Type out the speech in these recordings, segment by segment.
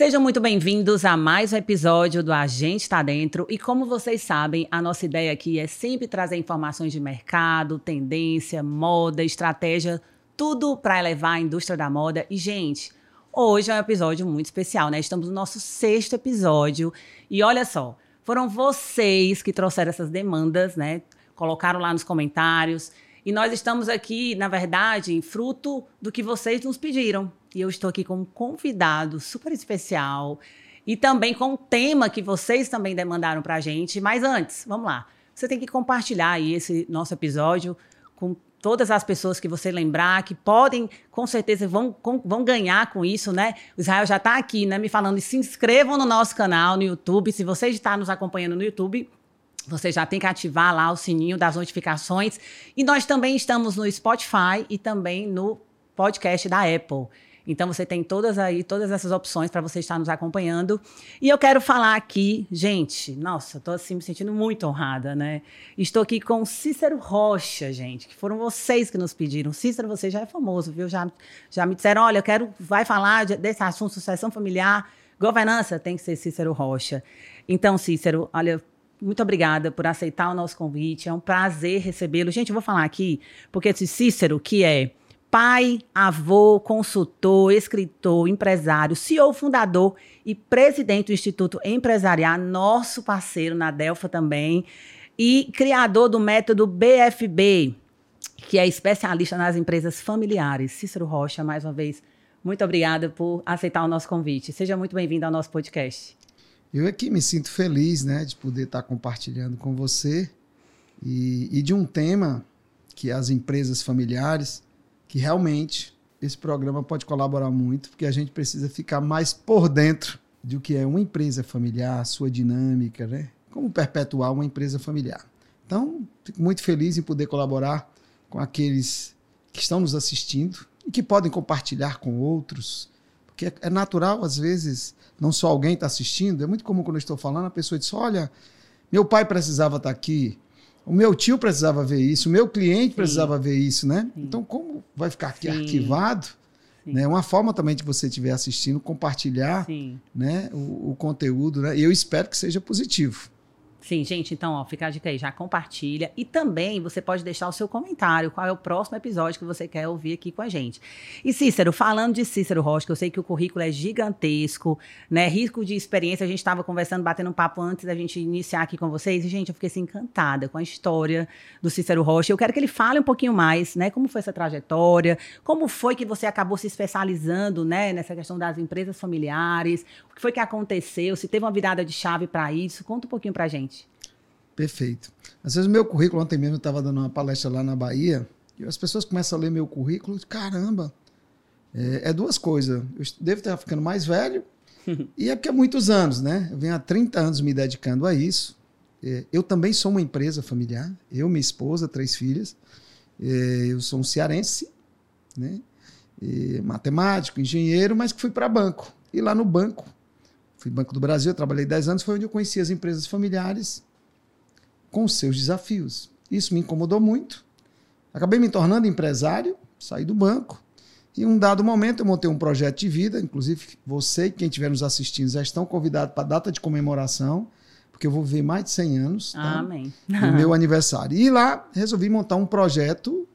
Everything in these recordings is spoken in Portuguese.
Sejam muito bem-vindos a mais um episódio do A Gente Está Dentro. E como vocês sabem, a nossa ideia aqui é sempre trazer informações de mercado, tendência, moda, estratégia, tudo para elevar a indústria da moda. E, gente, hoje é um episódio muito especial, né? Estamos no nosso sexto episódio. E olha só, foram vocês que trouxeram essas demandas, né? Colocaram lá nos comentários. E nós estamos aqui, na verdade, fruto do que vocês nos pediram. E eu estou aqui com um convidado super especial e também com um tema que vocês também demandaram para a gente. Mas antes, vamos lá. Você tem que compartilhar aí esse nosso episódio com todas as pessoas que você lembrar, que podem, com certeza, vão, com, vão ganhar com isso, né? O Israel já está aqui, né, me falando, se inscrevam no nosso canal no YouTube. Se você está nos acompanhando no YouTube, você já tem que ativar lá o sininho das notificações. E nós também estamos no Spotify e também no podcast da Apple. Então você tem todas aí, todas essas opções para você estar nos acompanhando. E eu quero falar aqui, gente, nossa, estou assim me sentindo muito honrada, né? Estou aqui com Cícero Rocha, gente, que foram vocês que nos pediram. Cícero, você já é famoso, viu? Já, já me disseram, olha, eu quero, vai falar desse assunto, sucessão familiar, governança, tem que ser Cícero Rocha. Então, Cícero, olha, muito obrigada por aceitar o nosso convite. É um prazer recebê-lo. Gente, eu vou falar aqui, porque esse Cícero, que é pai, avô, consultor, escritor, empresário, CEO fundador e presidente do Instituto Empresarial, nosso parceiro na Delfa também, e criador do método BFB, que é especialista nas empresas familiares. Cícero Rocha, mais uma vez, muito obrigada por aceitar o nosso convite. Seja muito bem-vindo ao nosso podcast. Eu aqui me sinto feliz, né, de poder estar compartilhando com você e, e de um tema que as empresas familiares, que realmente esse programa pode colaborar muito, porque a gente precisa ficar mais por dentro do que é uma empresa familiar, sua dinâmica, né? Como perpetuar uma empresa familiar. Então, fico muito feliz em poder colaborar com aqueles que estão nos assistindo e que podem compartilhar com outros, porque é natural, às vezes, não só alguém está assistindo, é muito comum quando eu estou falando, a pessoa diz: Olha, meu pai precisava estar tá aqui, o meu tio precisava ver isso, o meu cliente Sim. precisava ver isso, né? Sim. Então, como vai ficar aqui Sim. arquivado? Né? Uma forma também de você estiver assistindo, compartilhar né? O, o, conteúdo, né? E eu espero que seja positivo. Sim, gente, então, ó, fica a dica aí, já compartilha. E também você pode deixar o seu comentário, qual é o próximo episódio que você quer ouvir aqui com a gente. E Cícero, falando de Cícero Rocha, eu sei que o currículo é gigantesco, né? Rico de experiência, a gente estava conversando, batendo um papo antes da gente iniciar aqui com vocês, e, gente, eu fiquei assim, encantada com a história do Cícero Rocha. Eu quero que ele fale um pouquinho mais, né? Como foi essa trajetória, como foi que você acabou se especializando, né, nessa questão das empresas familiares, o que foi que aconteceu, se teve uma virada de chave para isso. Conta um pouquinho pra gente. Perfeito. Às vezes o meu currículo, ontem mesmo eu estava dando uma palestra lá na Bahia, e as pessoas começam a ler meu currículo, e, caramba, é, é, duas coisas. Eu devo estar ficando mais velho, e é porque há muitos anos, né? Eu venho há 30 anos me dedicando a isso. É, eu também sou uma empresa familiar, eu, minha esposa, três filhas. É, eu sou um cearense, né? E matemático, engenheiro, mas que fui para banco. E lá no banco, fui Banco do Brasil, trabalhei 10 anos, foi onde eu conheci as empresas familiares com seus desafios. Isso me incomodou muito. Acabei me tornando empresário, saí do banco. E em um dado momento eu montei um projeto de vida, inclusive você e quem estiver nos assistindo já estão convidados para a data de comemoração, porque eu vou viver mais de 100 anos. Tá? Amém. No meu aniversário. E lá resolvi montar um projeto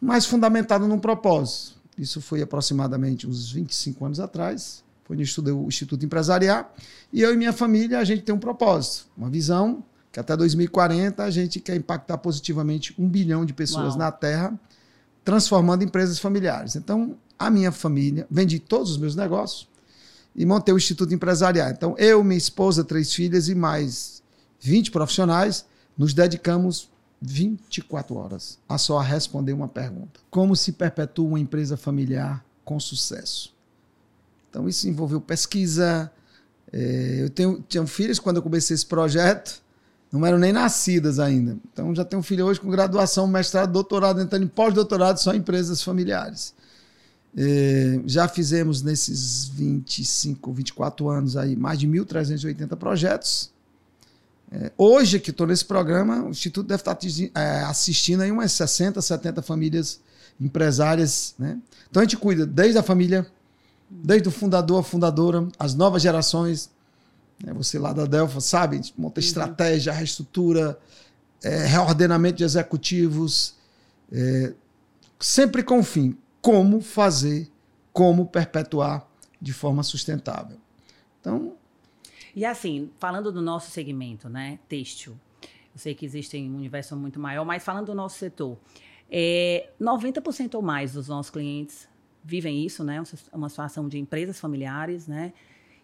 mais fundamentado num propósito. Isso foi aproximadamente uns 25 anos atrás. Foi onde eu estudei o Instituto Empresarial. E eu e minha família, a gente tem um propósito, uma visão que até 2040 a gente quer impactar positivamente um bilhão de pessoas Uau. na Terra, transformando empresas familiares. Então, a minha família, vendi todos os meus negócios e montei o Instituto Empresarial. Então, eu, minha esposa, três filhas e mais 20 profissionais nos dedicamos 24 horas a só responder uma pergunta: Como se perpetua uma empresa familiar com sucesso? Então, isso envolveu pesquisa. É, eu tenho, tinha filhos quando eu comecei esse projeto não eram nem nascidas ainda. Então já tenho um filho hoje com graduação, mestrado, doutorado, entrando em pós-doutorado só em empresas familiares. É, já fizemos nesses 25, 24 anos aí mais de 1.380 projetos. É, hoje que estou nesse programa, o Instituto deve estar é, assistindo aí umas 60, 70 famílias empresárias. Né? Então a gente cuida desde a família Desde o fundador, a fundadora, as novas gerações. Né? Você lá da Delfa sabe, monta uhum. estratégia, reestrutura, é, reordenamento de executivos, é, sempre com o fim, como fazer, como perpetuar de forma sustentável. Então. E assim, falando do nosso segmento, né, têxtil, eu sei que existe um universo muito maior, mas falando do nosso setor, é, 90% ou mais dos nossos clientes vivem isso, né? Uma situação de empresas familiares, né?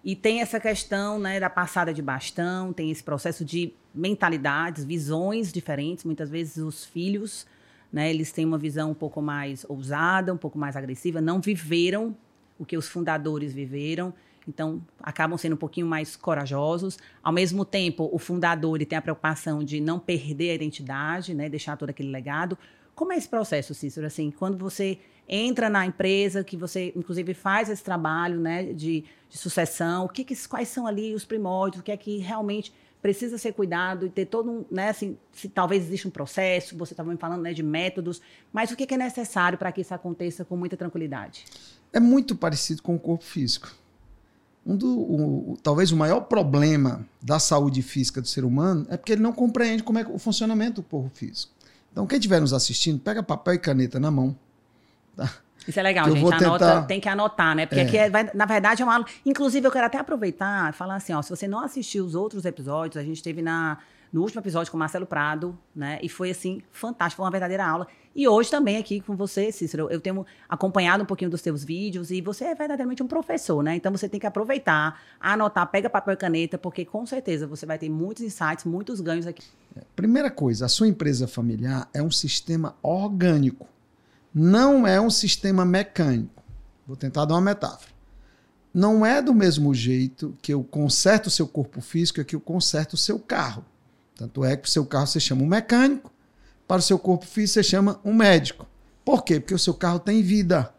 E tem essa questão né, da passada de bastão, tem esse processo de mentalidades, visões diferentes. Muitas vezes os filhos, né, eles têm uma visão um pouco mais ousada, um pouco mais agressiva, não viveram o que os fundadores viveram. Então, acabam sendo um pouquinho mais corajosos. Ao mesmo tempo, o fundador ele tem a preocupação de não perder a identidade, né, deixar todo aquele legado. Como é esse processo, Cícero? Assim, quando você entra na empresa, que você, inclusive, faz esse trabalho né, de, de sucessão, o que, que, quais são ali os primórdios, o que é que realmente precisa ser cuidado e ter todo um, né, assim, se talvez exista um processo, você estava me falando né, de métodos, mas o que, que é necessário para que isso aconteça com muita tranquilidade? É muito parecido com o corpo físico. Um do, o, talvez o maior problema da saúde física do ser humano é porque ele não compreende como é o funcionamento do corpo físico. Então, quem estiver nos assistindo, pega papel e caneta na mão? Isso é legal, gente. Anota, tentar... tem que anotar, né? Porque é. aqui, é, vai, na verdade, é uma aula. Inclusive, eu quero até aproveitar e falar assim: ó, se você não assistiu os outros episódios, a gente teve na, no último episódio com o Marcelo Prado, né? E foi assim, fantástico, foi uma verdadeira aula. E hoje também aqui com você, Cícero, eu tenho acompanhado um pouquinho dos teus vídeos e você é verdadeiramente um professor, né? Então você tem que aproveitar, anotar, pega papel e caneta, porque com certeza você vai ter muitos insights, muitos ganhos aqui. Primeira coisa, a sua empresa familiar é um sistema orgânico não é um sistema mecânico. Vou tentar dar uma metáfora. Não é do mesmo jeito que eu conserto o seu corpo físico é que eu conserto o seu carro. Tanto é que o seu carro você chama um mecânico, para o seu corpo físico você chama um médico. Por quê? Porque o seu carro tem vida.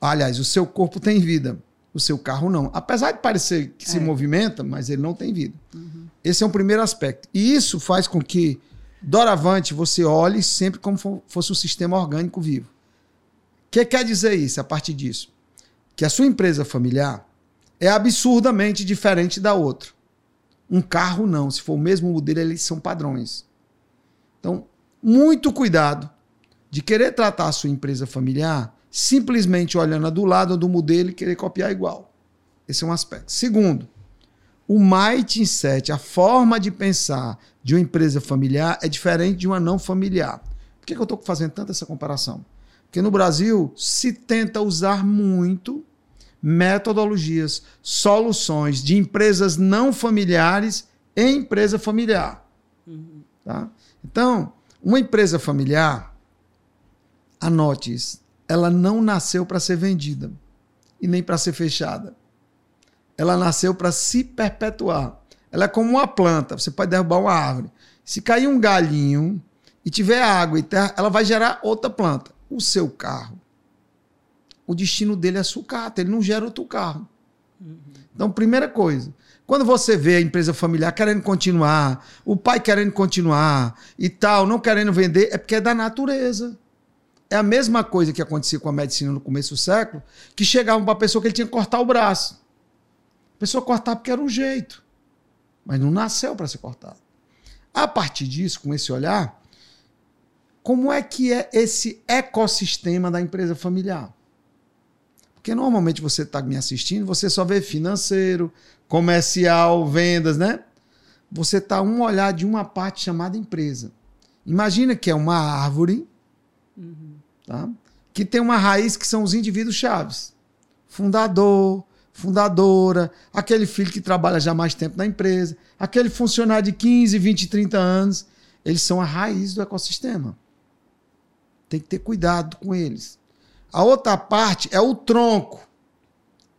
Aliás, o seu corpo tem vida, o seu carro não. Apesar de parecer que é. se movimenta, mas ele não tem vida. Uhum. Esse é o primeiro aspecto. E isso faz com que Doravante, você olhe sempre como fosse um sistema orgânico vivo. O que quer dizer isso a partir disso? Que a sua empresa familiar é absurdamente diferente da outra. Um carro não, se for o mesmo modelo, eles são padrões. Então, muito cuidado de querer tratar a sua empresa familiar simplesmente olhando do lado do modelo e querer copiar igual. Esse é um aspecto. Segundo, o mindset, a forma de pensar de uma empresa familiar é diferente de uma não familiar. Por que, eu estou fazendo tanta essa comparação? Porque no Brasil se tenta usar muito metodologias, soluções de empresas não familiares em empresa familiar. Uhum. Tá? Então, uma empresa familiar, anote isso, ela não nasceu para ser vendida e nem para ser fechada ela nasceu para se perpetuar. Ela é como uma planta, você pode derrubar uma árvore. Se cair um galinho e tiver água e terra, ela vai gerar outra planta. O seu carro, o destino dele é sucata, ele não gera outro carro. Então, primeira coisa, quando você vê a empresa familiar querendo continuar, o pai querendo continuar e tal, não querendo vender, é porque é da natureza. É a mesma coisa que acontecia com a medicina no começo do século, que chegavam para a pessoa que ele tinha que cortar o braço. A pessoa cortar porque era um jeito. Mas não nasceu para ser cortado. A partir disso, com esse olhar, como é que é esse ecossistema da empresa familiar? Porque normalmente você está me assistindo, você só vê financeiro, comercial, vendas, né? Você está um olhar de uma parte chamada empresa. Imagina que é uma árvore, uhum. tá? que tem uma raiz que são os indivíduos chaves. Fundador, fundadora, aquele filho que trabalha já mais tempo na empresa, aquele funcionário de 15, 20, 30 anos, eles são a raiz do ecossistema. Tem que ter cuidado com eles. A outra parte é o tronco,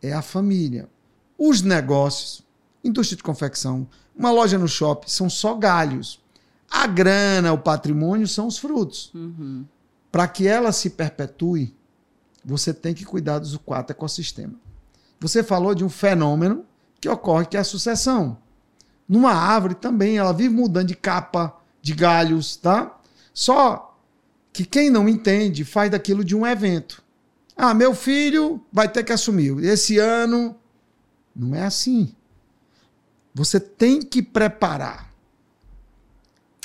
é a família. Os negócios, indústria de confecção, uma loja no shopping, são só galhos. A grana, o patrimônio são os frutos. Uhum. Para que ela se perpetue, você tem que cuidar dos quatro ecossistemas. Você falou de um fenômeno que ocorre, que é a sucessão. Numa árvore também, ela vive mudando de capa, de galhos, tá? Só que quem não entende faz daquilo de um evento. Ah, meu filho vai ter que assumir. Esse ano. Não é assim. Você tem que preparar.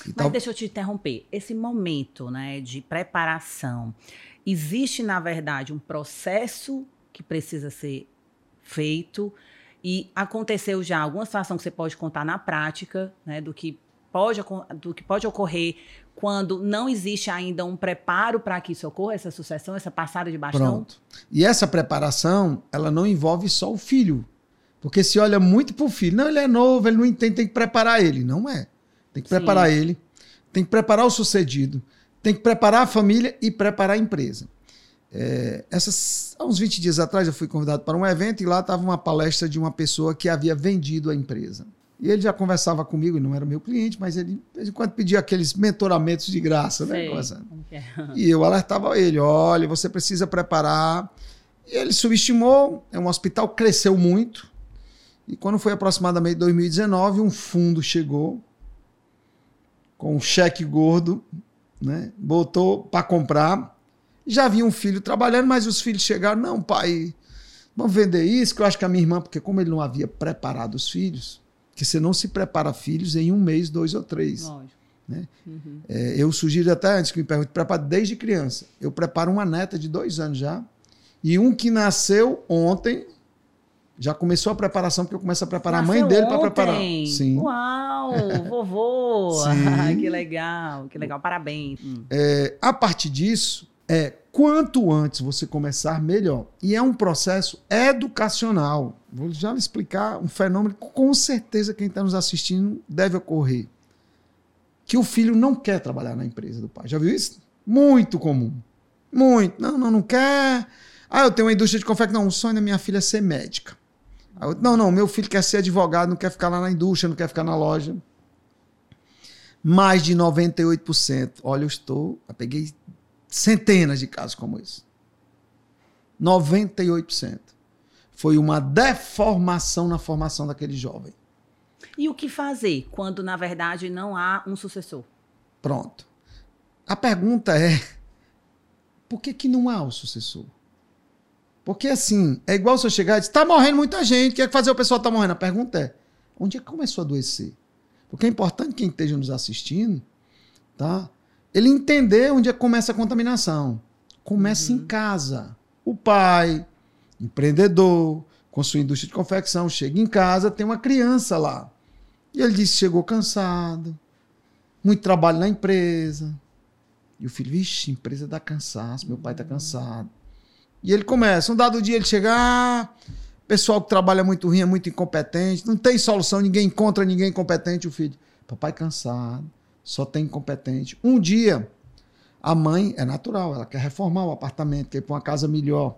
Mas tal... deixa eu te interromper. Esse momento né, de preparação, existe, na verdade, um processo que precisa ser feito e aconteceu já alguma situação que você pode contar na prática, né, do que pode, do que pode ocorrer quando não existe ainda um preparo para que isso ocorra, essa sucessão, essa passada de bastão? Pronto. E essa preparação, ela não envolve só o filho. Porque se olha muito para o filho, não, ele é novo, ele não entende, tem que preparar ele. Não é. Tem que preparar Sim. ele, tem que preparar o sucedido, tem que preparar a família e preparar a empresa. É, essas, há uns 20 dias atrás eu fui convidado para um evento e lá estava uma palestra de uma pessoa que havia vendido a empresa. E ele já conversava comigo, não era meu cliente, mas ele, de vez em quando, pedia aqueles mentoramentos de graça, né? É. E eu alertava ele: olha, você precisa preparar. E ele subestimou, é um hospital cresceu muito. E quando foi aproximadamente 2019, um fundo chegou com um cheque gordo, né? Botou para comprar. Já havia um filho trabalhando, mas os filhos chegaram: não, pai, vamos vender isso, que eu acho que a minha irmã, porque como ele não havia preparado os filhos, que você não se prepara filhos em um mês, dois ou três. Lógico. Né? Uhum. É, eu sugiro até antes que me pergunte, preparo desde criança. Eu preparo uma neta de dois anos já, e um que nasceu ontem, já começou a preparação, porque eu começo a preparar nasceu a mãe dele para preparar. Sim. Uau, vovô! Que legal, que legal, parabéns. É, a partir disso, é quanto antes você começar, melhor. E é um processo educacional. Vou já explicar um fenômeno que com certeza quem está nos assistindo deve ocorrer. Que o filho não quer trabalhar na empresa do pai. Já viu isso? Muito comum. Muito. Não, não, não quer. Ah, eu tenho uma indústria de confecção. Não, o sonho da minha filha é ser médica. Eu, não, não, meu filho quer ser advogado, não quer ficar lá na indústria, não quer ficar na loja. Mais de 98%. Olha, eu estou. Eu peguei centenas de casos como esse. 98%. Foi uma deformação na formação daquele jovem. E o que fazer quando, na verdade, não há um sucessor? Pronto. A pergunta é: por que, que não há o sucessor? Porque assim, é igual se eu chegar e dizer, está morrendo muita gente, o que é que fazer o pessoal está morrendo? A pergunta é, onde é que começou a adoecer? Porque é importante quem esteja nos assistindo, tá? Ele entender onde é que começa a contaminação. Começa uhum. em casa. O pai, empreendedor, com sua indústria de confecção, chega em casa, tem uma criança lá. E ele diz: chegou cansado, muito trabalho na empresa. E o filho, vixe, empresa dá cansaço, meu pai está cansado. E ele começa, um dado dia ele chega, ah, pessoal que trabalha muito ruim, é muito incompetente, não tem solução, ninguém encontra ninguém competente, o filho. Papai cansado, só tem incompetente. Um dia, a mãe, é natural, ela quer reformar o apartamento, quer ir para uma casa melhor.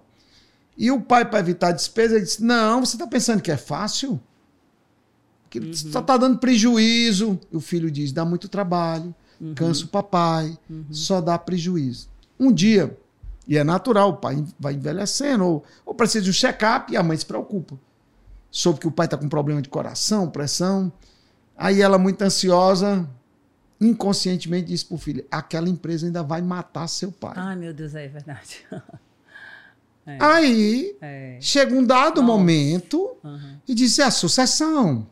E o pai, para evitar despesa, ele disse: Não, você está pensando que é fácil? Que uhum. só está dando prejuízo. E o filho diz: Dá muito trabalho, uhum. cansa o papai, uhum. só dá prejuízo. Um dia, e é natural, o pai vai envelhecendo, ou, ou precisa de um check-up e a mãe se preocupa. Soube que o pai está com problema de coração, pressão. Aí ela, muito ansiosa, inconscientemente disse para o filho: aquela empresa ainda vai matar seu pai. Ai, meu Deus, é verdade. é. Aí é. chega um dado Nossa. momento uhum. e diz: é a sucessão.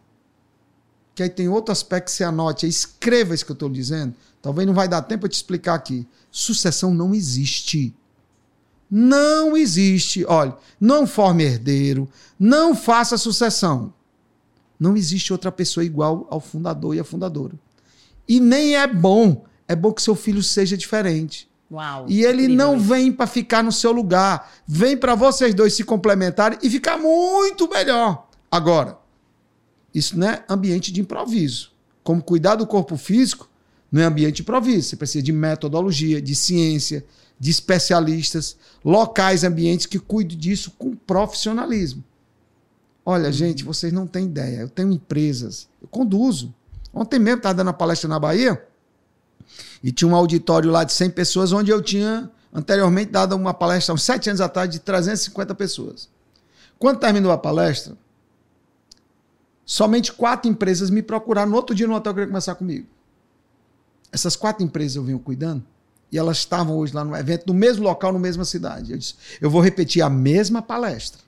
Que aí tem outro aspecto que você anote, escreva isso que eu estou dizendo. Talvez não vai dar tempo para te explicar aqui. Sucessão não existe. Não existe. Olha, não forme herdeiro, não faça sucessão. Não existe outra pessoa igual ao fundador e à fundadora. E nem é bom. É bom que seu filho seja diferente. Uau, e ele não vem para ficar no seu lugar. Vem para vocês dois se complementarem e ficar muito melhor. Agora, isso não é ambiente de improviso. Como cuidar do corpo físico não é ambiente de improviso. Você precisa de metodologia, de ciência, de especialistas, locais, ambientes que cuidem disso com profissionalismo. Olha, uhum. gente, vocês não têm ideia. Eu tenho empresas, eu conduzo. Ontem mesmo estava dando uma palestra na Bahia e tinha um auditório lá de 100 pessoas, onde eu tinha anteriormente dado uma palestra, uns sete anos atrás, de 350 pessoas. Quando terminou a palestra, somente quatro empresas me procuraram no outro dia no hotel queria conversar comigo. Essas quatro empresas eu venho cuidando E elas estavam hoje lá no evento, no mesmo local, na mesma cidade. Eu disse: eu vou repetir a mesma palestra.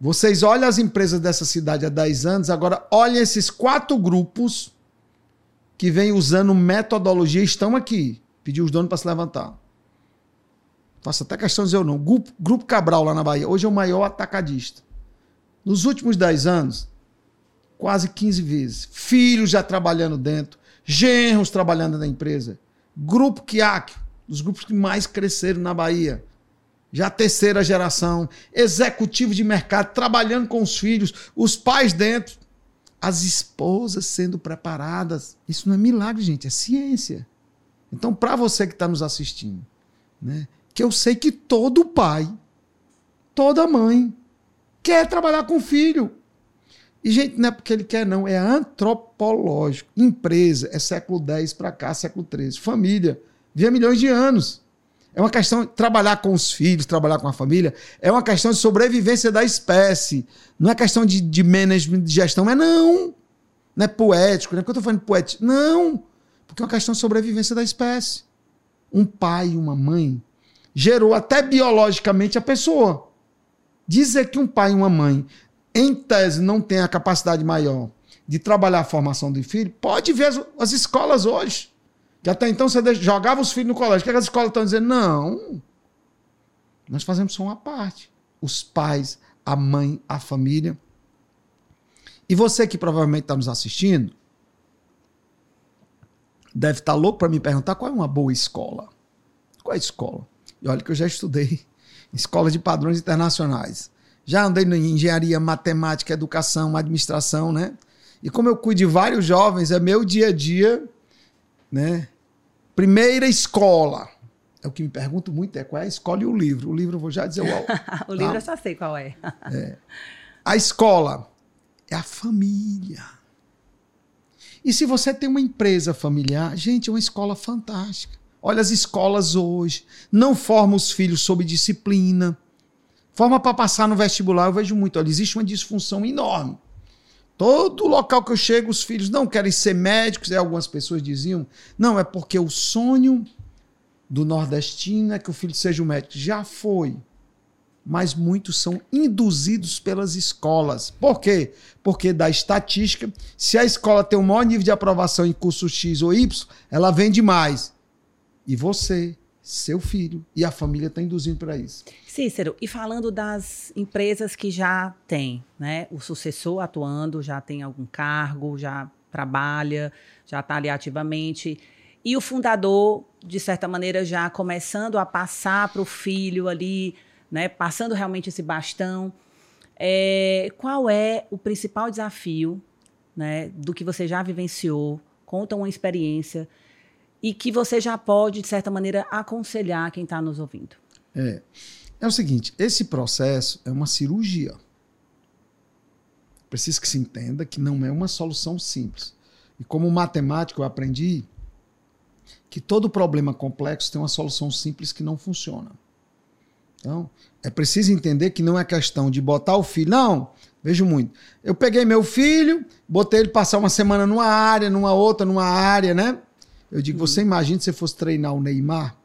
Vocês olham as empresas dessa cidade há 10 anos, agora olhem esses quatro grupos que vêm usando metodologia estão aqui. Pediu os donos para se levantar. Faço até questão de dizer ou não. Grupo, Grupo Cabral lá na Bahia, hoje é o maior atacadista. Nos últimos 10 anos, quase 15 vezes. Filhos já trabalhando dentro, genros trabalhando na empresa. Grupo Kiak, dos grupos que mais cresceram na Bahia. Já terceira geração, executivo de mercado, trabalhando com os filhos, os pais dentro, as esposas sendo preparadas. Isso não é milagre, gente, é ciência. Então, para você que está nos assistindo, né, que eu sei que todo pai, toda mãe, quer trabalhar com o filho. E, gente, não é porque ele quer, não. É antropológico. Empresa é século X para cá, século XIII. Família, via milhões de anos. É uma questão de trabalhar com os filhos, trabalhar com a família. É uma questão de sobrevivência da espécie. Não é questão de, de management, de gestão. É não. Não é poético. Não é que eu estou falando poético. Não. Porque é uma questão de sobrevivência da espécie. Um pai e uma mãe gerou até biologicamente a pessoa. Dizer que um pai e uma mãe em tese, não tem a capacidade maior de trabalhar a formação do filho, pode ver as, as escolas hoje. Que até então você jogava os filhos no colégio. O que, é que as escolas estão dizendo? Não. Nós fazemos só uma parte. Os pais, a mãe, a família. E você que provavelmente está nos assistindo, deve estar tá louco para me perguntar qual é uma boa escola. Qual é a escola? E olha que eu já estudei escola de padrões internacionais. Já andei em engenharia, matemática, educação, administração, né? E como eu cuido de vários jovens, é meu dia a dia, né? Primeira escola. É o que me pergunto muito, é qual é a escola e o livro. O livro eu vou já dizer o O livro tá? eu só sei qual é. é. A escola é a família. E se você tem uma empresa familiar, gente, é uma escola fantástica. Olha as escolas hoje, não formam os filhos sob disciplina Forma para passar no vestibular, eu vejo muito. Olha, existe uma disfunção enorme. Todo local que eu chego, os filhos não querem ser médicos, e algumas pessoas diziam, não, é porque o sonho do nordestino é que o filho seja um médico. Já foi. Mas muitos são induzidos pelas escolas. Por quê? Porque da estatística, se a escola tem o maior nível de aprovação em curso X ou Y, ela vende mais. E você, seu filho e a família está induzindo para isso. Cícero, e falando das empresas que já têm, né, o sucessor atuando, já tem algum cargo, já trabalha, já está ali ativamente, e o fundador, de certa maneira, já começando a passar para o filho ali, né, passando realmente esse bastão, é, qual é o principal desafio né, do que você já vivenciou? Conta uma experiência e que você já pode, de certa maneira, aconselhar quem está nos ouvindo? É. É o seguinte: esse processo é uma cirurgia. Preciso que se entenda que não é uma solução simples. E como matemático, eu aprendi que todo problema complexo tem uma solução simples que não funciona. Então, é preciso entender que não é questão de botar o filho. Não, vejo muito. Eu peguei meu filho, botei ele passar uma semana numa área, numa outra, numa área, né? Eu digo, você imagina se você fosse treinar o Neymar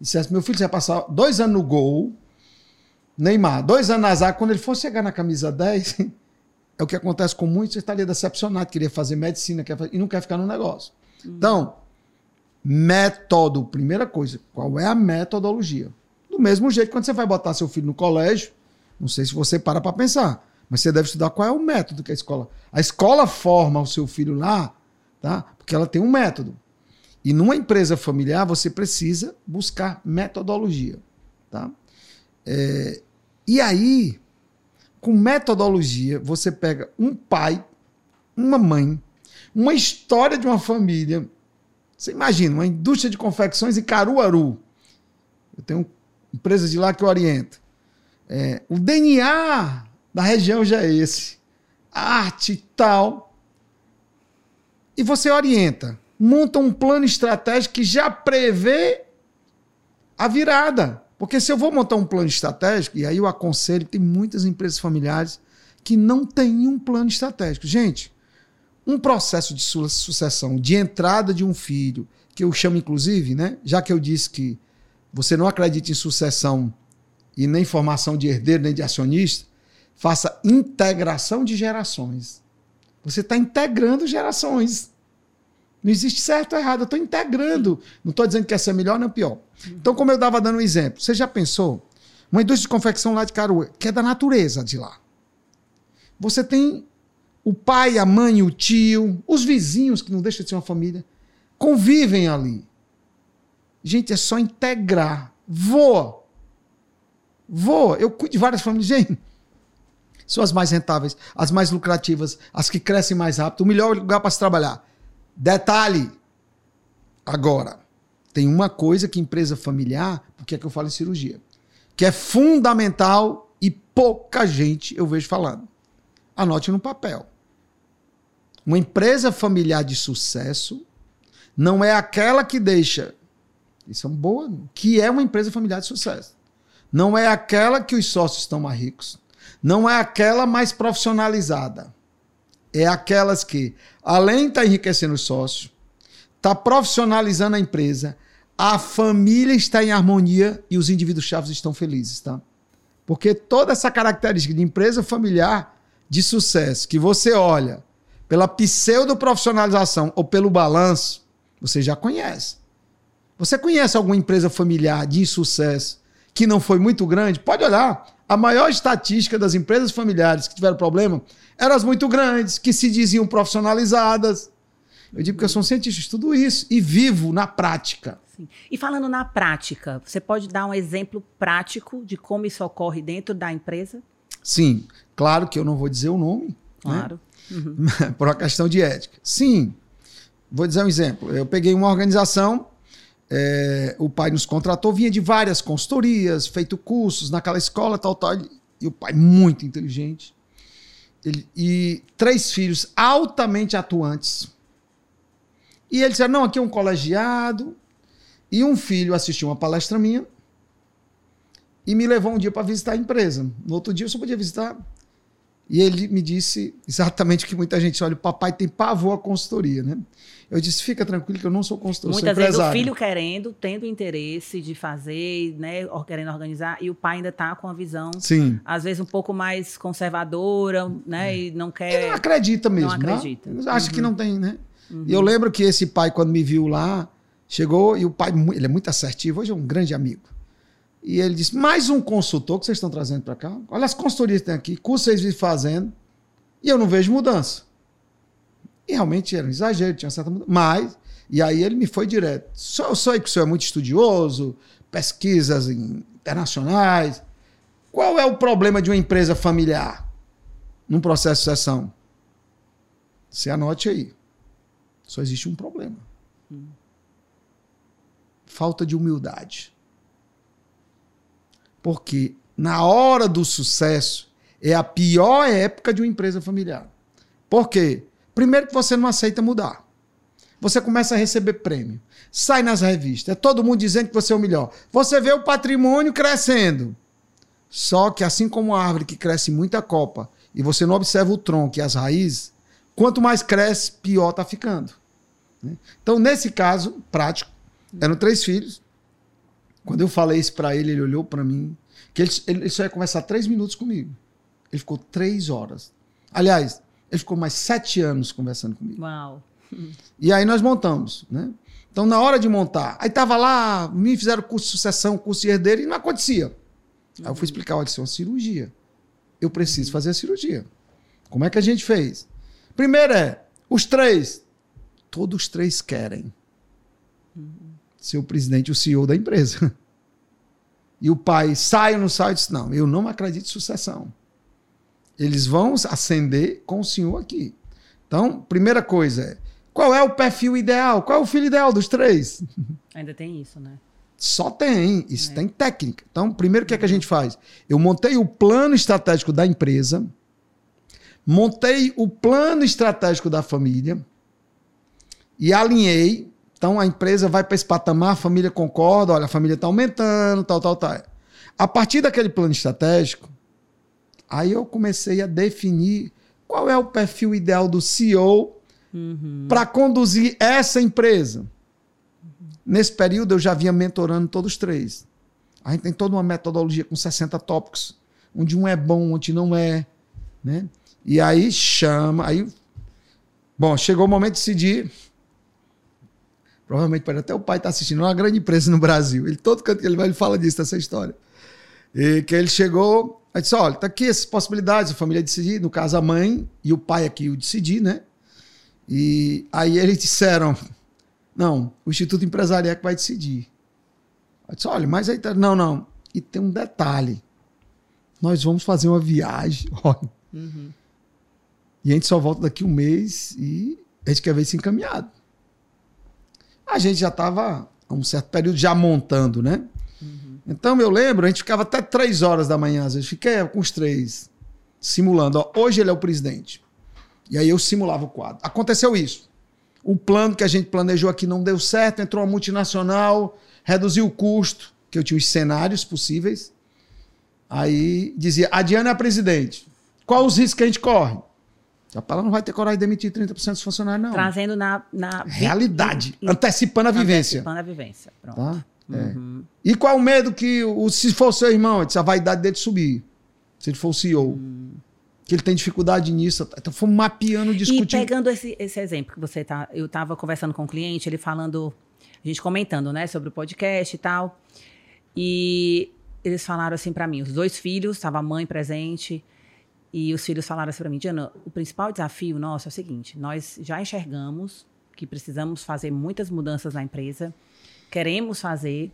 e dissesse, meu filho, você vai passar dois anos no gol, Neymar, dois anos na zaga, quando ele for chegar na camisa 10, é o que acontece com muitos, você estaria decepcionado, queria fazer medicina quer fazer, e não quer ficar no negócio. Uhum. Então, método, primeira coisa, qual é a metodologia? Do mesmo jeito, quando você vai botar seu filho no colégio, não sei se você para para pensar, mas você deve estudar qual é o método que a escola. A escola forma o seu filho lá, tá? Porque ela tem um método. E numa empresa familiar, você precisa buscar metodologia. Tá? É, e aí, com metodologia, você pega um pai, uma mãe, uma história de uma família. Você imagina, uma indústria de confecções em Caruaru. Eu tenho empresas de lá que eu oriento. É, o DNA da região já é esse. Arte e tal. E você orienta monta um plano estratégico que já prevê a virada. Porque se eu vou montar um plano estratégico, e aí eu aconselho, tem muitas empresas familiares que não têm um plano estratégico. Gente, um processo de sucessão, de entrada de um filho, que eu chamo inclusive, né? Já que eu disse que você não acredita em sucessão e nem formação de herdeiro nem de acionista, faça integração de gerações. Você está integrando gerações. Não existe certo ou errado, eu estou integrando. Não estou dizendo que essa é melhor nem pior. Então, como eu estava dando um exemplo, você já pensou? Uma indústria de confecção lá de Caruê, que é da natureza de lá. Você tem o pai, a mãe, o tio, os vizinhos, que não deixa de ser uma família, convivem ali. Gente, é só integrar. Voa. Voa. Eu cuido de várias famílias. Gente, são as mais rentáveis, as mais lucrativas, as que crescem mais rápido, o melhor lugar para se trabalhar. Detalhe. Agora, tem uma coisa que empresa familiar, porque é que eu falo em cirurgia, que é fundamental e pouca gente eu vejo falando. Anote no papel. Uma empresa familiar de sucesso não é aquela que deixa. Isso é um boa, que é uma empresa familiar de sucesso. Não é aquela que os sócios estão mais ricos. Não é aquela mais profissionalizada. É aquelas que, além de estar tá enriquecendo os está profissionalizando a empresa, a família está em harmonia e os indivíduos chaves estão felizes, tá? Porque toda essa característica de empresa familiar de sucesso que você olha pela pseudo-profissionalização ou pelo balanço, você já conhece. Você conhece alguma empresa familiar de sucesso que não foi muito grande? Pode olhar. A maior estatística das empresas familiares que tiveram problema eram as muito grandes, que se diziam profissionalizadas. Eu digo que eu sou um cientista, estudo isso e vivo na prática. Sim. E falando na prática, você pode dar um exemplo prático de como isso ocorre dentro da empresa? Sim, claro que eu não vou dizer o nome. Né? Claro. Né? uhum. por uma questão de ética. Sim, vou dizer um exemplo. Eu peguei uma organização, é, o pai nos contratou, vinha de várias consultorias, feito cursos naquela escola, tal, tal. E o pai, muito inteligente. Ele, e três filhos altamente atuantes. E ele disse: não, aqui é um colegiado. E um filho assistiu uma palestra minha e me levou um dia para visitar a empresa. No outro dia eu só podia visitar e ele me disse exatamente o que muita gente olha, o papai tem pavor à consultoria, né? Eu disse, fica tranquilo que eu não sou consultor, Muitas sou vezes o filho querendo, tendo interesse de fazer, né, querendo organizar, e o pai ainda está com a visão, Sim. às vezes um pouco mais conservadora, né, é. e não quer... E não acredita mesmo, Não acredita. Né? Acha uhum. que não tem, né? Uhum. E eu lembro que esse pai, quando me viu lá, chegou, e o pai, ele é muito assertivo, hoje é um grande amigo. E ele disse: mais um consultor que vocês estão trazendo para cá. Olha as consultorias que tem aqui, curso vocês vivem fazendo, e eu não vejo mudança. E realmente era um exagero, tinha certa mudança. Mas, e aí ele me foi direto. Eu sei que o senhor é muito estudioso, pesquisas internacionais. Qual é o problema de uma empresa familiar num processo de sucessão? Você anote aí. Só existe um problema. Hum. Falta de humildade. Porque na hora do sucesso é a pior época de uma empresa familiar. Por quê? Primeiro que você não aceita mudar. Você começa a receber prêmio. Sai nas revistas. É todo mundo dizendo que você é o melhor. Você vê o patrimônio crescendo. Só que assim como a árvore que cresce muita copa e você não observa o tronco e as raízes, quanto mais cresce, pior está ficando. Né? Então, nesse caso prático, eram três filhos. Quando eu falei isso para ele, ele olhou para mim, que ele, ele só ia conversar três minutos comigo. Ele ficou três horas. Aliás, ele ficou mais sete anos conversando comigo. Uau. E aí nós montamos, né? Então, na hora de montar, aí tava lá, me fizeram curso de sucessão, curso de herdeiro, e não acontecia. Aí eu fui explicar, olha, isso é uma cirurgia. Eu preciso fazer a cirurgia. Como é que a gente fez? Primeiro é, os três. Todos os três querem ser o presidente o CEO da empresa. E o pai sai ou não sai? Disse, não, eu não acredito em sucessão. Eles vão ascender com o senhor aqui. Então, primeira coisa é, qual é o perfil ideal? Qual é o filho ideal dos três? Ainda tem isso, né? Só tem, isso é. tem técnica. Então, primeiro o que é que a gente faz? Eu montei o plano estratégico da empresa, montei o plano estratégico da família e alinhei então a empresa vai para esse patamar, a família concorda, olha, a família está aumentando, tal, tal, tal. A partir daquele plano estratégico, aí eu comecei a definir qual é o perfil ideal do CEO Uhum. para conduzir essa empresa. Nesse período eu já vinha mentorando todos os três. A gente tem toda uma metodologia com 60 tópicos, onde um é bom, onde não é, né? E aí chama, aí bom, chegou o momento de decidir. Provavelmente pode até o pai estar assistindo, é uma grande empresa no Brasil. Ele todo canto que ele vai, ele fala disso, dessa história. E que ele chegou, aí disse: olha, tá aqui essas possibilidades, a família decidir, no caso a mãe e o pai aqui o decidir, né? E aí eles disseram: não, o Instituto Empresarial é que vai decidir. Eu disse: olha, mas aí tá. Não, não. E tem um detalhe: nós vamos fazer uma viagem, olha. Uhum. E a gente só volta daqui um mês e a gente quer ver isso encaminhado. A gente já estava, há um certo período, já montando, né? Então eu lembro, a gente ficava até três horas da manhã, às vezes, fiquei com os três, simulando. Ó, hoje ele é o presidente. E aí eu simulava o quadro. Aconteceu isso. O plano que a gente planejou aqui não deu certo, entrou uma multinacional, reduziu o custo, que eu tinha os cenários possíveis. Aí dizia, a Diana é a presidente. Qual os riscos que a gente corre? A Paula não vai ter coragem de demitir 30% dos funcionários, não. Trazendo na, na Realidade. Antecipando a vivência. Antecipando a vivência. Pronto. Tá? É. Uhum. E qual o medo que, o, se for seu irmão, a vaidade dele subir. Se ele for o CEO. Que ele tem dificuldade nisso. Então fomos mapeando, E discutindo. pegando esse, esse exemplo que você tá, eu estava conversando com o cliente, ele falando, a gente comentando, né, sobre o podcast e tal. E eles falaram assim para mim, os dois filhos, estava a mãe presente, e os filhos falaram assim para mim, Diana, o principal desafio nosso é o seguinte, nós já enxergamos que precisamos fazer muitas mudanças na empresa, queremos fazer,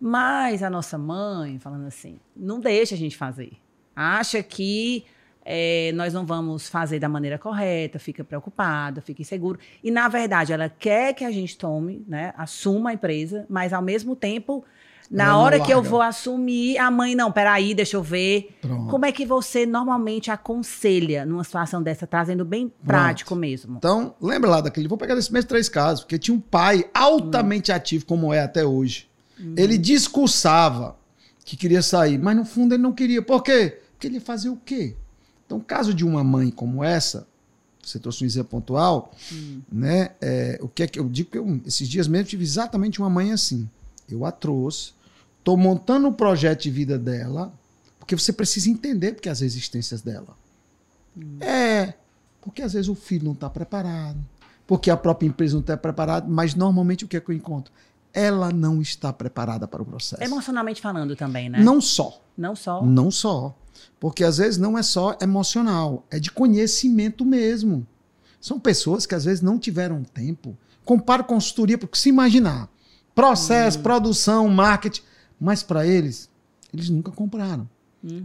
mas a nossa mãe, falando assim, não deixa a gente fazer. Acha que eh, nós não vamos fazer da maneira correta, fica preocupada, fica inseguro. E, na verdade, ela quer que a gente tome, né, assuma a empresa, mas, ao mesmo tempo, na não hora que eu vou assumir, a mãe, não, peraí, deixa eu ver. Pronto. Como é que você normalmente aconselha numa situação dessa, trazendo bem prático mesmo? Então, lembra lá daquele. Vou pegar desses mesmos três casos, porque tinha um pai altamente ativo, como é até hoje. Ele discursava que queria sair, mas no fundo ele não queria. Por quê? Porque ele ia fazer o quê? Então, caso de uma mãe como essa, você trouxe um exemplo pontual, né? é, o que é que eu digo que eu, esses dias mesmo tive exatamente uma mãe assim. Eu a trouxe, estou montando o projeto de vida dela, porque você precisa entender porque as resistências dela. É, porque às vezes o filho não está preparado, porque a própria empresa não está preparada, mas normalmente o que é que eu encontro? Ela não está preparada para o processo. Emocionalmente falando também, né? Não só. Não só. Não só. Porque às vezes não é só emocional, é de conhecimento mesmo. São pessoas que às vezes não tiveram tempo. Compara consultoria, porque se imaginar, processo, produção, marketing, mas para eles, eles nunca compraram.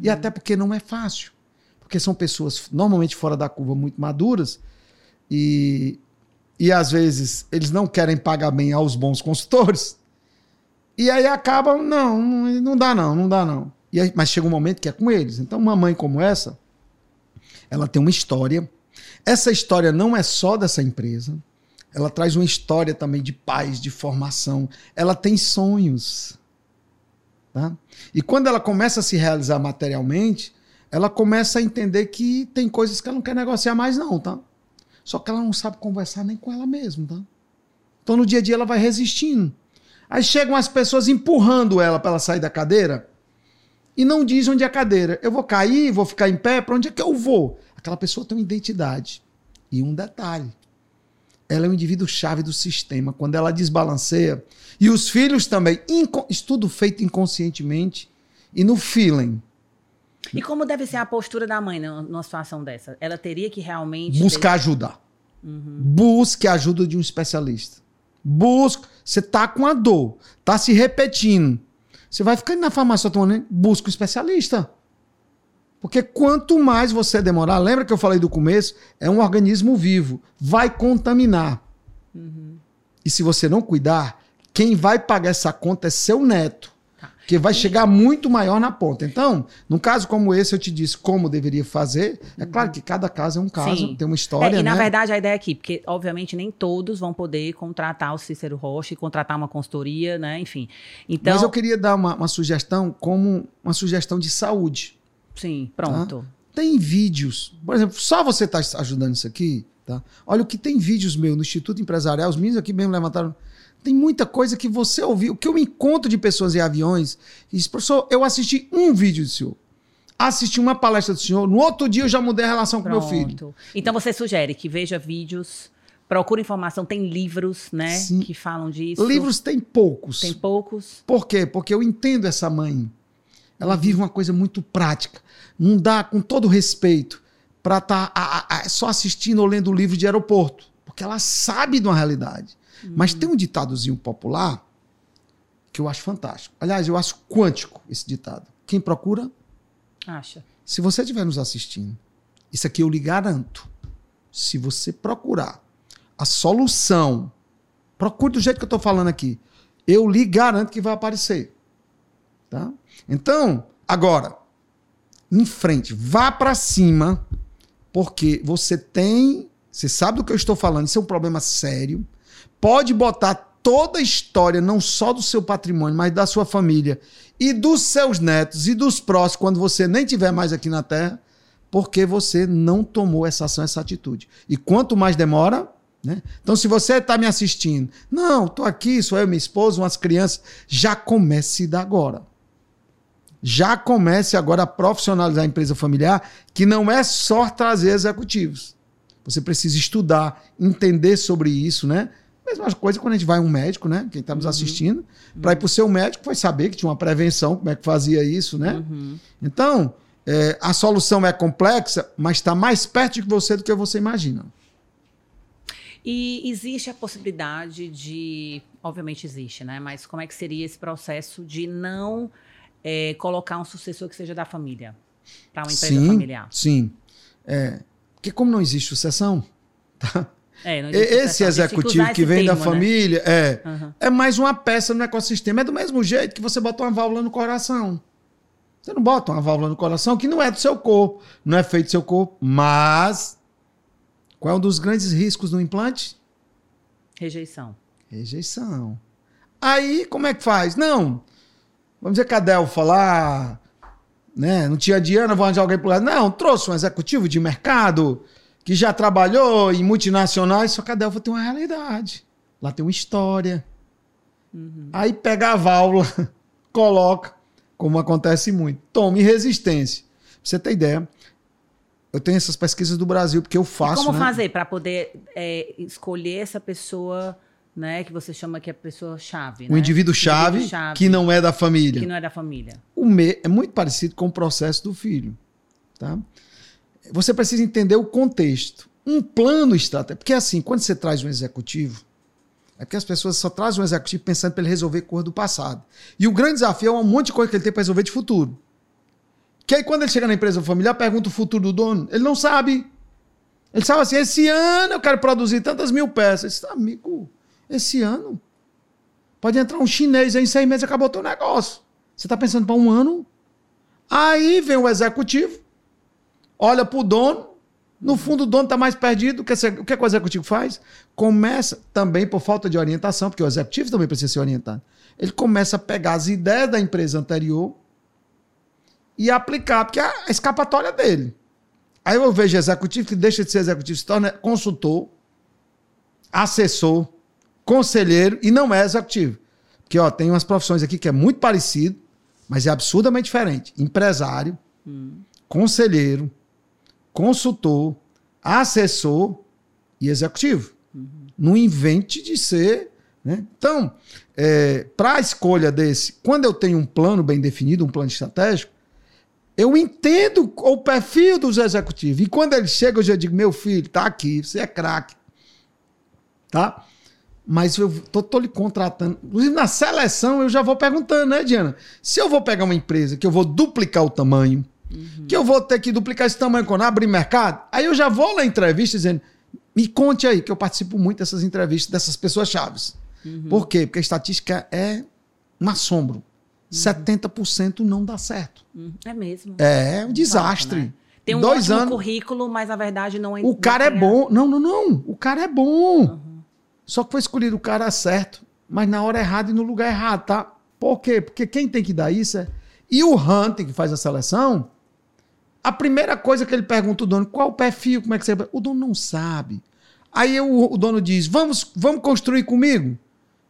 E até porque não é fácil. Porque são pessoas normalmente fora da curva, muito maduras, e, e às vezes eles não querem pagar bem aos bons consultores. E aí acabam, não, não, não dá não, não dá não. E aí- mas chega um momento que é com eles. Então, uma mãe como essa, ela tem uma história. Essa história não é só dessa empresa. Ela traz uma história também de paz, de formação. Ela tem sonhos. Tá? E quando ela começa a se realizar materialmente, ela começa a entender que tem coisas que ela não quer negociar mais, não, tá? Só que ela não sabe conversar nem com ela mesma, tá? Então no dia a dia ela vai resistindo. Aí chegam as pessoas empurrando ela para ela sair da cadeira e não diz onde é a cadeira. Eu vou cair, vou ficar em pé, para onde é que eu vou? Aquela pessoa tem uma identidade. E um detalhe: ela é um indivíduo chave do sistema. Quando ela desbalanceia, e os filhos também, inco- estudo feito inconscientemente e no feeling. E como deve ser a postura da mãe numa situação dessa? Ela teria que realmente. Buscar ajuda. Busque a ajuda de um especialista. Busque. Você tá com a dor, tá se repetindo. Você vai ficando na farmácia tomando, busca um especialista. Porque quanto mais você demorar, lembra que eu falei do começo? É um organismo vivo, vai contaminar. E se você não cuidar, quem vai pagar essa conta é seu neto. Que vai chegar muito maior na ponta. Então, num caso como esse, eu te disse como deveria fazer. É claro que cada caso é um caso, Sim. tem uma história, É, e né? na verdade a ideia aqui, porque obviamente nem todos vão poder contratar o Cícero Rocha e contratar uma consultoria, né? Enfim. Então, Mas eu queria dar uma, uma sugestão como uma sugestão de saúde. Sim, pronto. Tem vídeos. Por exemplo, só você está ajudando isso aqui, Tá? Olha, o que tem vídeos meus no Instituto Empresarial, os meninos aqui mesmo levantaram. Tem muita coisa que você ouviu. O que eu encontro de pessoas em aviões. E diz, professor, eu assisti um vídeo do senhor. Assisti uma palestra do senhor. No outro dia eu já mudei a relação Pronto. com meu filho. Então você sugere que veja vídeos, procure informação. Tem livros, né? Sim. Que falam disso. Livros tem poucos. Tem poucos. Por quê? Porque eu entendo essa mãe. Ela vive uma coisa muito prática. Não dá, com todo respeito, para estar tá, só assistindo ou lendo livro de aeroporto. Porque ela sabe de uma realidade. Uhum. Mas tem um ditadozinho popular que eu acho fantástico. Aliás, eu acho quântico esse ditado. Quem procura, acha. Se você estiver nos assistindo, isso aqui eu lhe garanto. Se você procurar a solução, procure do jeito que eu estou falando aqui. Eu lhe garanto que vai aparecer. Tá? Então, agora, em frente, vá para cima, porque você tem, você sabe do que eu estou falando, isso é um problema sério. Pode botar toda a história, não só do seu patrimônio, mas da sua família e dos seus netos e dos próximos, quando você nem tiver mais aqui na Terra, porque você não tomou essa ação, essa atitude. E quanto mais demora, né? Então, se você está me assistindo, não, estou aqui, sou eu, minha esposa, umas crianças, já comece da agora já comece agora a profissionalizar a empresa familiar, que não é só trazer executivos. Você precisa estudar, entender sobre isso, né? Mesma coisa quando a gente vai a um médico, né? Quem está nos uhum. assistindo, para ir para o seu médico, foi saber que tinha uma prevenção, como é que fazia isso, né? Uhum. Então, é, a solução é complexa, mas está mais perto de você do que você imagina. E existe a possibilidade de. Obviamente existe, né? Mas como é que seria esse processo de não é, colocar um sucessor que seja da família para uma empresa sim, familiar. Sim. É, porque como não existe sucessão, tá? É, Esse executivo que vem termo, da né? família é, uhum. é mais uma peça no ecossistema. É do mesmo jeito que você bota uma válvula no coração. Você não bota uma válvula no coração que não é do seu corpo, não é feito do seu corpo, mas qual é um dos grandes riscos no implante? Rejeição. Rejeição. Aí, como é que faz? Não, Vamos dizer que a Delfa lá, né? Não tinha Diana, vou arranjar alguém por lá. Não, trouxe um executivo de mercado que já trabalhou em multinacionais, só que a Delfa tem uma realidade. Lá tem uma história. Uhum. Aí pega a válvula, coloca, como acontece muito. Tome resistência. Pra você ter ideia, eu tenho essas pesquisas do Brasil, porque eu faço. E como né? fazer para poder é, escolher essa pessoa né, que você chama que é a pessoa chave, o né? indivíduo chave, chave que não é da família. Que não é da família. O me é muito parecido com o processo do filho, tá? Você precisa entender o contexto, um plano estratégico, porque assim, quando você traz um executivo, é porque as pessoas só trazem um executivo pensando para ele resolver coisa do passado. E o grande desafio é um monte de coisa que ele tem para resolver de futuro. Que aí quando ele chega na empresa familiar, pergunta o futuro do dono, ele não sabe. Ele sabe assim, esse ano eu quero produzir tantas mil peças. Ele disse, amigo, esse ano. Pode entrar um chinês aí em seis meses acabou o teu negócio. Você está pensando para um ano? Aí vem o executivo, olha para o dono. No fundo, o dono está mais perdido. O que, o que o executivo faz? Começa, também por falta de orientação, porque o executivo também precisa ser orientado. Ele começa a pegar as ideias da empresa anterior e aplicar, porque é a escapatória dele. Aí eu vejo executivo que deixa de ser executivo, se torna consultor, assessor, conselheiro e não é executivo. Porque ó, tem umas profissões aqui que é muito parecido, mas é absurdamente diferente. Empresário, hum. conselheiro, consultor, assessor e executivo. Uhum. Não invente de ser. Né? Então, é, para a escolha desse, quando eu tenho um plano bem definido, um plano estratégico, eu entendo o perfil dos executivos. E quando ele chega, eu já digo: meu filho, tá aqui, você é craque. Tá? Mas eu tô, tô lhe contratando. Inclusive, na seleção, eu já vou perguntando, né, Diana? Se eu vou pegar uma empresa que eu vou duplicar o tamanho, uhum. que eu vou ter que duplicar esse tamanho quando abrir mercado, aí eu já vou na entrevista dizendo: me conte aí, que eu participo muito dessas entrevistas, dessas pessoas chaves. Uhum. Por quê? Porque a estatística é um assombro. Uhum. 70% não dá certo. Uhum. É mesmo. É um desastre. Fato, né? Tem um Dois anos, currículo, mas na verdade não é. O cara é bom. Não, não, não. O cara é bom. Uhum. Só que foi escolhido o cara certo, mas na hora errada e no lugar errado, tá? Por quê? Porque quem tem que dar isso é. E o Hunter, que faz a seleção, a primeira coisa que ele pergunta ao dono, qual o perfil, como é que você. O dono não sabe. Aí o, o dono diz: vamos, vamos construir comigo.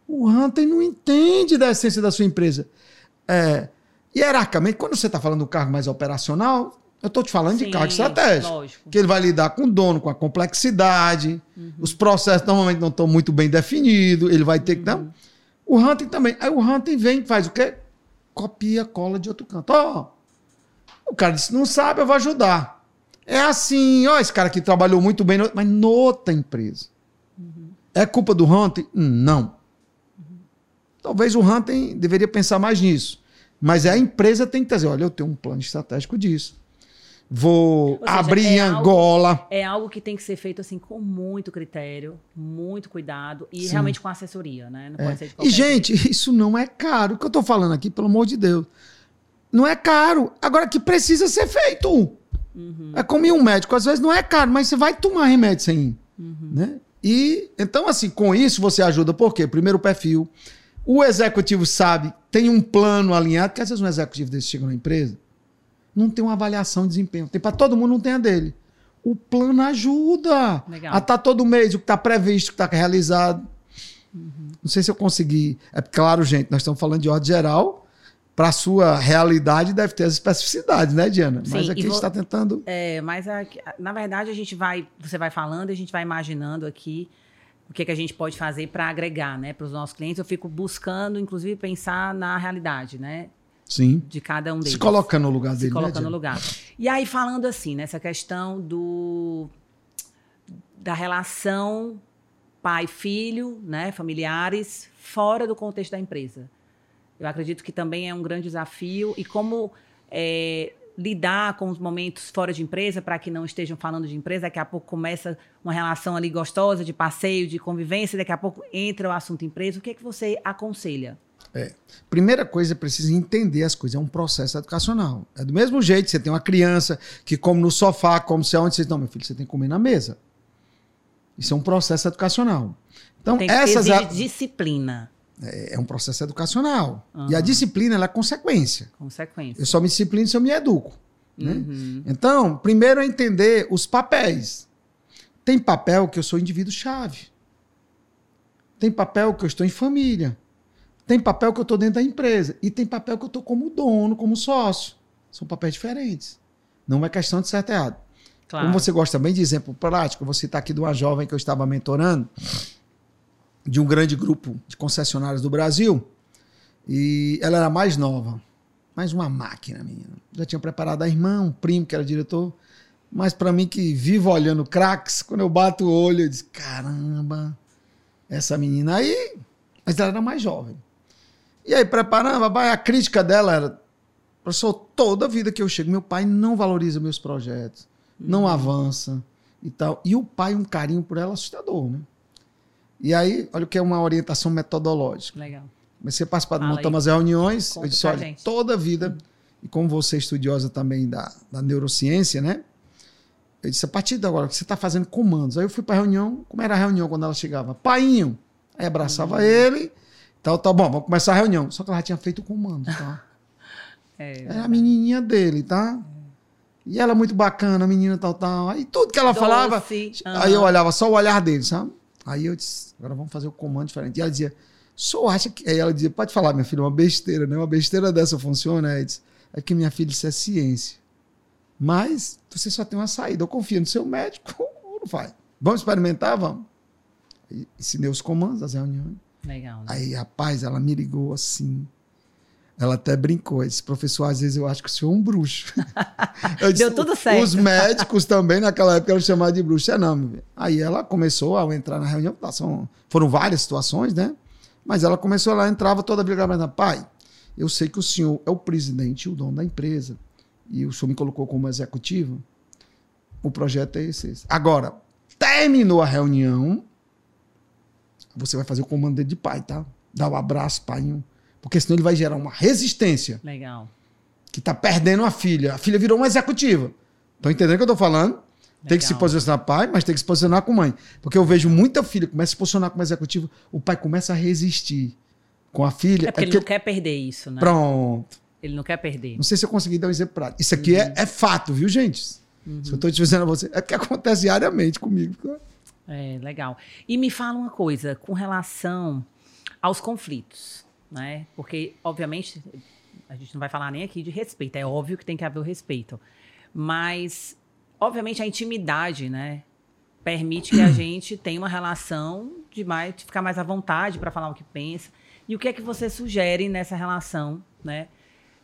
O Hunter não entende da essência da sua empresa. É, hierarquicamente, quando você está falando do cargo mais operacional, eu estou te falando Sim, de cargo estratégico. lógico. Que ele vai lidar com o dono, com a complexidade. Uhum. Os processos normalmente não estão muito bem definidos. Ele vai ter que. Uhum. O Hunting também. Aí o Hunting vem e faz o quê? Copia, cola de outro canto. Ó, o cara disse: não sabe, eu vou ajudar. É assim, ó, esse cara aqui trabalhou muito bem, mas noutra empresa. É culpa do Hunting? Não. Talvez o Hunting deveria pensar mais nisso. Mas a empresa tem que dizer: olha, eu tenho um plano estratégico disso. Vou seja, abrir é em algo- Angola. É algo que tem que ser feito assim com muito critério, muito cuidado e Sim. realmente com assessoria, né? Não É. pode ser de qualquer E, gente, isso não é caro. O que eu tô falando aqui, pelo amor de Deus. Não é caro. Agora que precisa ser feito. Uhum. É como ir um médico. Às vezes não é caro, mas você vai tomar remédio sem ir. Uhum. Né? E, então, assim, com isso você ajuda. Por quê? Primeiro, o perfil. O executivo sabe, tem um plano alinhado, porque às vezes um executivo desse chega na empresa, não tem uma avaliação de desempenho. Tem para todo mundo, não tem a dele. O plano ajuda. Legal. A estar todo mês, o que está previsto, o que está realizado. Não sei se eu consegui. É claro, gente, nós estamos falando de ordem geral. Para a sua realidade, deve ter as especificidades, né, Diana? Mas Sim, aqui e a gente está tentando. É, mas a- na verdade a gente vai, você vai falando e a gente vai imaginando aqui o que, que a gente pode fazer para agregar, né, para os nossos clientes. Eu fico buscando, inclusive, pensar na realidade, né, Sim. de cada um deles. Se colocando no lugar se dele. né, colocando no Diana? lugar. E aí, falando assim, nessa questão do da relação pai-filho, né, familiares, fora do contexto da empresa. Eu acredito que também é um grande desafio e como é, lidar com os momentos fora de empresa para que não estejam falando de empresa. Daqui a pouco começa uma relação ali gostosa de passeio, de convivência. Daqui a pouco entra o assunto empresa. O que é que você aconselha? Primeira coisa, precisa entender as coisas. É um processo educacional. É do mesmo jeito, você tem uma criança que come no sofá, come se onde você não, meu filho, você tem que comer na mesa. Isso é um processo educacional. Então, Tem que essas a- disciplina, é é um processo educacional. Aham. E a disciplina ela é consequência. consequência. Eu só me disciplino se eu me educo. Né? Uhum. Então, primeiro é entender os papéis. Tem papel que eu sou indivíduo-chave. Tem papel que eu estou em família. Tem papel que eu estou dentro da empresa. E tem papel que eu estou como dono, como sócio. São papéis diferentes. Não é questão de certo e errado. Claro. Como você gosta bem de exemplo prático, eu vou citar aqui de uma jovem que eu estava mentorando, de um grande grupo de concessionários do Brasil. E ela era mais nova. Mais uma máquina, menina. Já tinha preparado a irmã, um primo que era diretor. Mas para mim que vivo olhando craques, quando eu bato o olho, eu disse: caramba, essa menina aí. Mas ela era mais jovem. E aí, preparando, a crítica dela era: professor, toda vida que eu chego, meu pai não valoriza meus projetos, não avança e tal. E o pai, um carinho por ela assustador, né? E aí, olha o que é uma orientação metodológica. Legal. Comecei a participar de Fala montamos as reuniões. Conta eu disse: olha, toda a vida, e como você é estudiosa também da, da neurociência, né? Eu disse: a partir de agora, que você está fazendo comandos. Aí eu fui para a reunião. Como era a reunião quando ela chegava? Painho. Aí abraçava Uhum. ele. Então, tá bom, vamos começar a reunião. Só que ela já tinha feito o comando, tá? É, Era a menininha dele, tá? E ela muito bacana, a menina tal, tal. Aí tudo que ela falava. Doce, Aí eu olhava só o olhar dele, sabe? Aí eu disse, agora vamos fazer o comando diferente. E ela dizia, só acha que. Aí ela dizia, pode falar, minha filha, uma besteira, né? Uma besteira dessa funciona. Aí eu disse, é que minha filha, isso é ciência. Mas você só tem uma saída. Eu confio no seu médico ou não vai. Vamos experimentar? Vamos. Aí ensinei os comandos das reuniões. Legal. né? Aí, rapaz, ela me ligou assim. Ela até brincou. Esse professor, às vezes, eu acho que o senhor é um bruxo. Eu Deu tudo certo. Os médicos também, naquela época, eram chamados de bruxo. É, não. Aí ela começou a entrar na reunião. tá, são- foram várias situações, né? Mas ela começou, ela entrava toda mas pai, eu sei que o senhor é o presidente e o dono da empresa. E o senhor me colocou como executivo. O projeto é esse. esse. Agora, terminou a reunião, você vai fazer o comando dele de pai, tá? Dá o abraço, pai. Porque senão ele vai gerar uma resistência Legal. que tá perdendo a filha. A filha virou uma executiva. Estão entendendo o que eu tô falando? Tem que se Legal. posicionar pai, mas tem que se posicionar com mãe. Porque eu vejo muita filha começa a se posicionar como executiva, o pai começa a resistir com a filha. É porque ele não quer perder isso, né? Pronto. Ele não quer perder. Não sei se eu consegui dar um exemplo prático. Isso aqui Uhum. é, é fato, viu, gente? Se eu tô te dizendo a você, é porque acontece diariamente comigo. É, legal. E me fala uma coisa com relação aos conflitos, né? Porque, obviamente, a gente não vai falar nem aqui de respeito, é óbvio que tem que haver o respeito. Mas, obviamente, a intimidade, né? Permite que a gente tenha uma relação de, mais, de ficar mais à vontade para falar o que pensa. E o que é que você sugere nessa relação, né?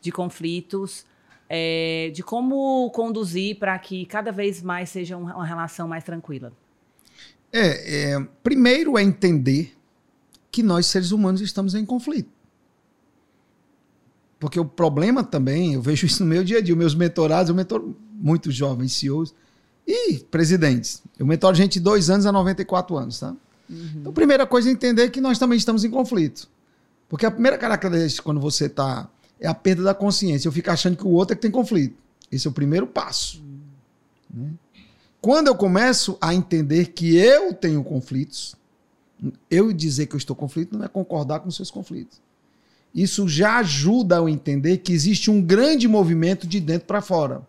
De conflitos, é, de como conduzir para que cada vez mais seja uma relação mais tranquila? É, é, primeiro é entender que nós, seres humanos, estamos em conflito. Porque o problema também, eu vejo isso no meu dia a dia, meus mentorados, eu mentoro muitos jovens CEOs e presidentes. Eu mentoro gente de dois anos a 94 anos, tá? Uhum. Então, a primeira coisa é entender que nós também estamos em conflito. Porque a primeira característica quando você está é a perda da consciência. Eu fico achando que o outro é que tem conflito. Esse é o primeiro passo. Uhum. Né? Quando eu começo a entender que eu tenho conflitos, eu dizer que eu estou conflito não é concordar com seus conflitos. Isso já ajuda a entender que existe um grande movimento de dentro para fora.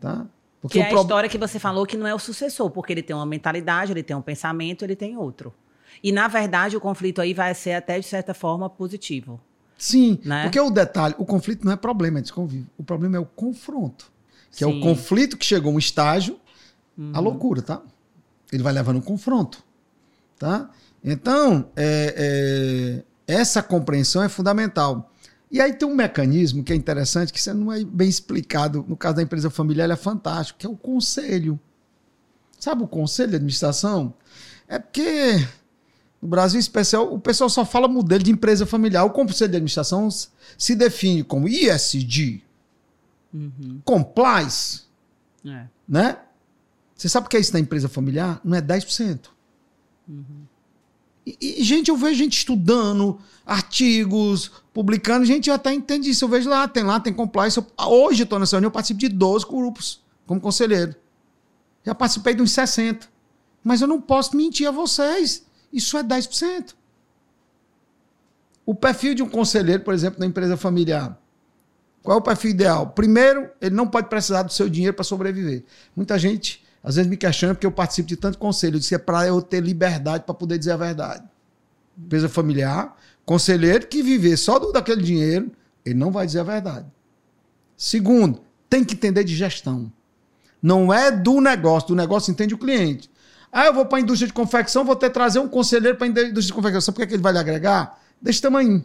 Tá? Porque que é a pro... história que você falou que não é o sucessor, porque ele tem uma mentalidade, ele tem um pensamento, ele tem outro. E, na verdade, o conflito aí vai ser até, de certa forma, positivo. Sim, né? porque o detalhe, o conflito não é problema, é desconvívio. O problema é o confronto. Que Sim. é o conflito que chegou a um estágio, uhum. a loucura, tá? Ele vai levando um confronto, tá? Então, é, é, essa compreensão é fundamental. E aí tem um mecanismo que é interessante, que você não é bem explicado. No caso da empresa familiar, ele é fantástico, que é o conselho. Sabe o conselho de administração? É porque no Brasil, em especial, o pessoal só fala modelo de empresa familiar. O conselho de administração se define como ISD, uhum. compliance, é. né? Você sabe o que é isso na empresa familiar? Não é 10%. Uhum. E, e, gente, eu vejo gente estudando artigos, publicando, gente, eu até entende isso. Eu vejo lá, tem lá, tem compliance. Eu, hoje eu estou nessa reunião, eu participo de 12 grupos como conselheiro. Já participei de uns 60. Mas eu não posso mentir a vocês. Isso é 10%. O perfil de um conselheiro, por exemplo, na empresa familiar. Qual é o perfil ideal? Primeiro, ele não pode precisar do seu dinheiro para sobreviver. Muita gente, às vezes, me questiona porque eu participo de tanto conselho. Eu disse é para eu ter liberdade para poder dizer a verdade. Empresa familiar, conselheiro que viver só do, daquele dinheiro, ele não vai dizer a verdade. Segundo, tem que entender de gestão. Não é do negócio, do negócio entende o cliente. Ah, eu vou para a indústria de confecção, vou ter que trazer um conselheiro para a indústria de confecção. Sabe por que ele vai lhe agregar? Desse tamanho.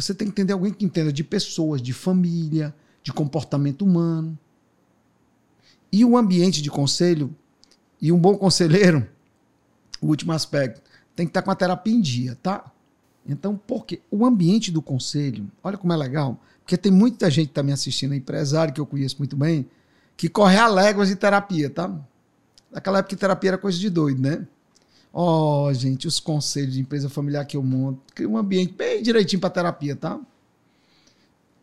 Você tem que entender alguém que entenda de pessoas, de família, de comportamento humano. E o ambiente de conselho, e um bom conselheiro, o último aspecto, tem que estar com a terapia em dia, tá? Então, por quê? O ambiente do conselho, olha como é legal, porque tem muita gente que está me assistindo, empresário que eu conheço muito bem, que corre a léguas de terapia, tá? Naquela época, terapia era coisa de doido, né? Ó, oh, gente, os conselhos de empresa familiar que eu monto, cria um ambiente bem direitinho para terapia, tá?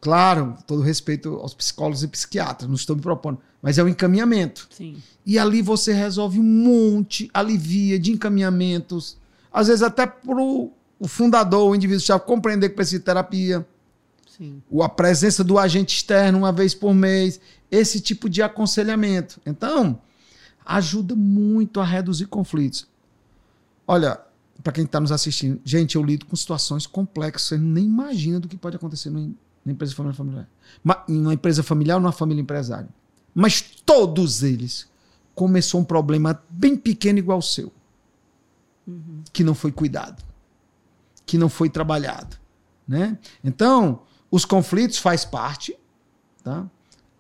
Claro, todo respeito aos psicólogos e psiquiatras, não estou me propondo, mas é o um encaminhamento. Sim. E ali você resolve um monte, alivia de encaminhamentos, às vezes até para o fundador, o indivíduo chave compreender que precisa de terapia. Sim. A presença do agente externo uma vez por mês, esse tipo de aconselhamento. Então, ajuda muito a reduzir conflitos. Olha, para quem está nos assistindo, gente, eu lido com situações complexas, você nem imagina do que pode acontecer na empresa familiar. Em uma empresa familiar ou numa família empresária. Mas todos eles começou um problema bem pequeno igual o seu. Uhum. Que não foi cuidado. Que não foi trabalhado. Né? Então, os conflitos faz parte, tá?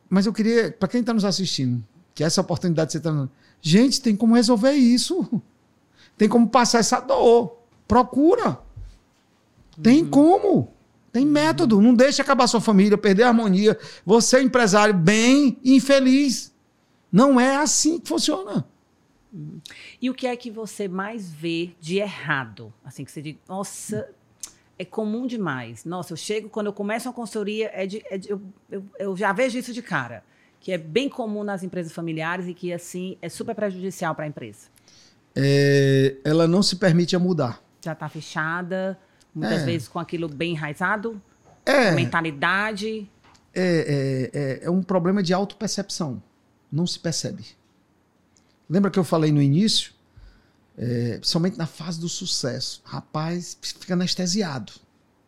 Mas eu queria, para quem está nos assistindo, que essa oportunidade você está Gente, tem como resolver isso. Tem como passar essa dor. Procura. Tem uhum. como. Tem método. Não deixe acabar sua família, perder a harmonia. Você é empresário bem infeliz. Não é assim que funciona. Uhum. E o que é que você mais vê de errado? Assim, que você diz, nossa, é comum demais. Nossa, eu chego, quando eu começo uma consultoria, é de, é de eu, eu, eu já vejo isso de cara que é bem comum nas empresas familiares e que, assim, é super prejudicial para a empresa? É, ela não se permite a mudar. Já está fechada, muitas é. vezes com aquilo bem enraizado, é. mentalidade. É, é, é, é um problema de autopercepção. Não se percebe. Lembra que eu falei no início? É, principalmente na fase do sucesso. Rapaz, fica anestesiado.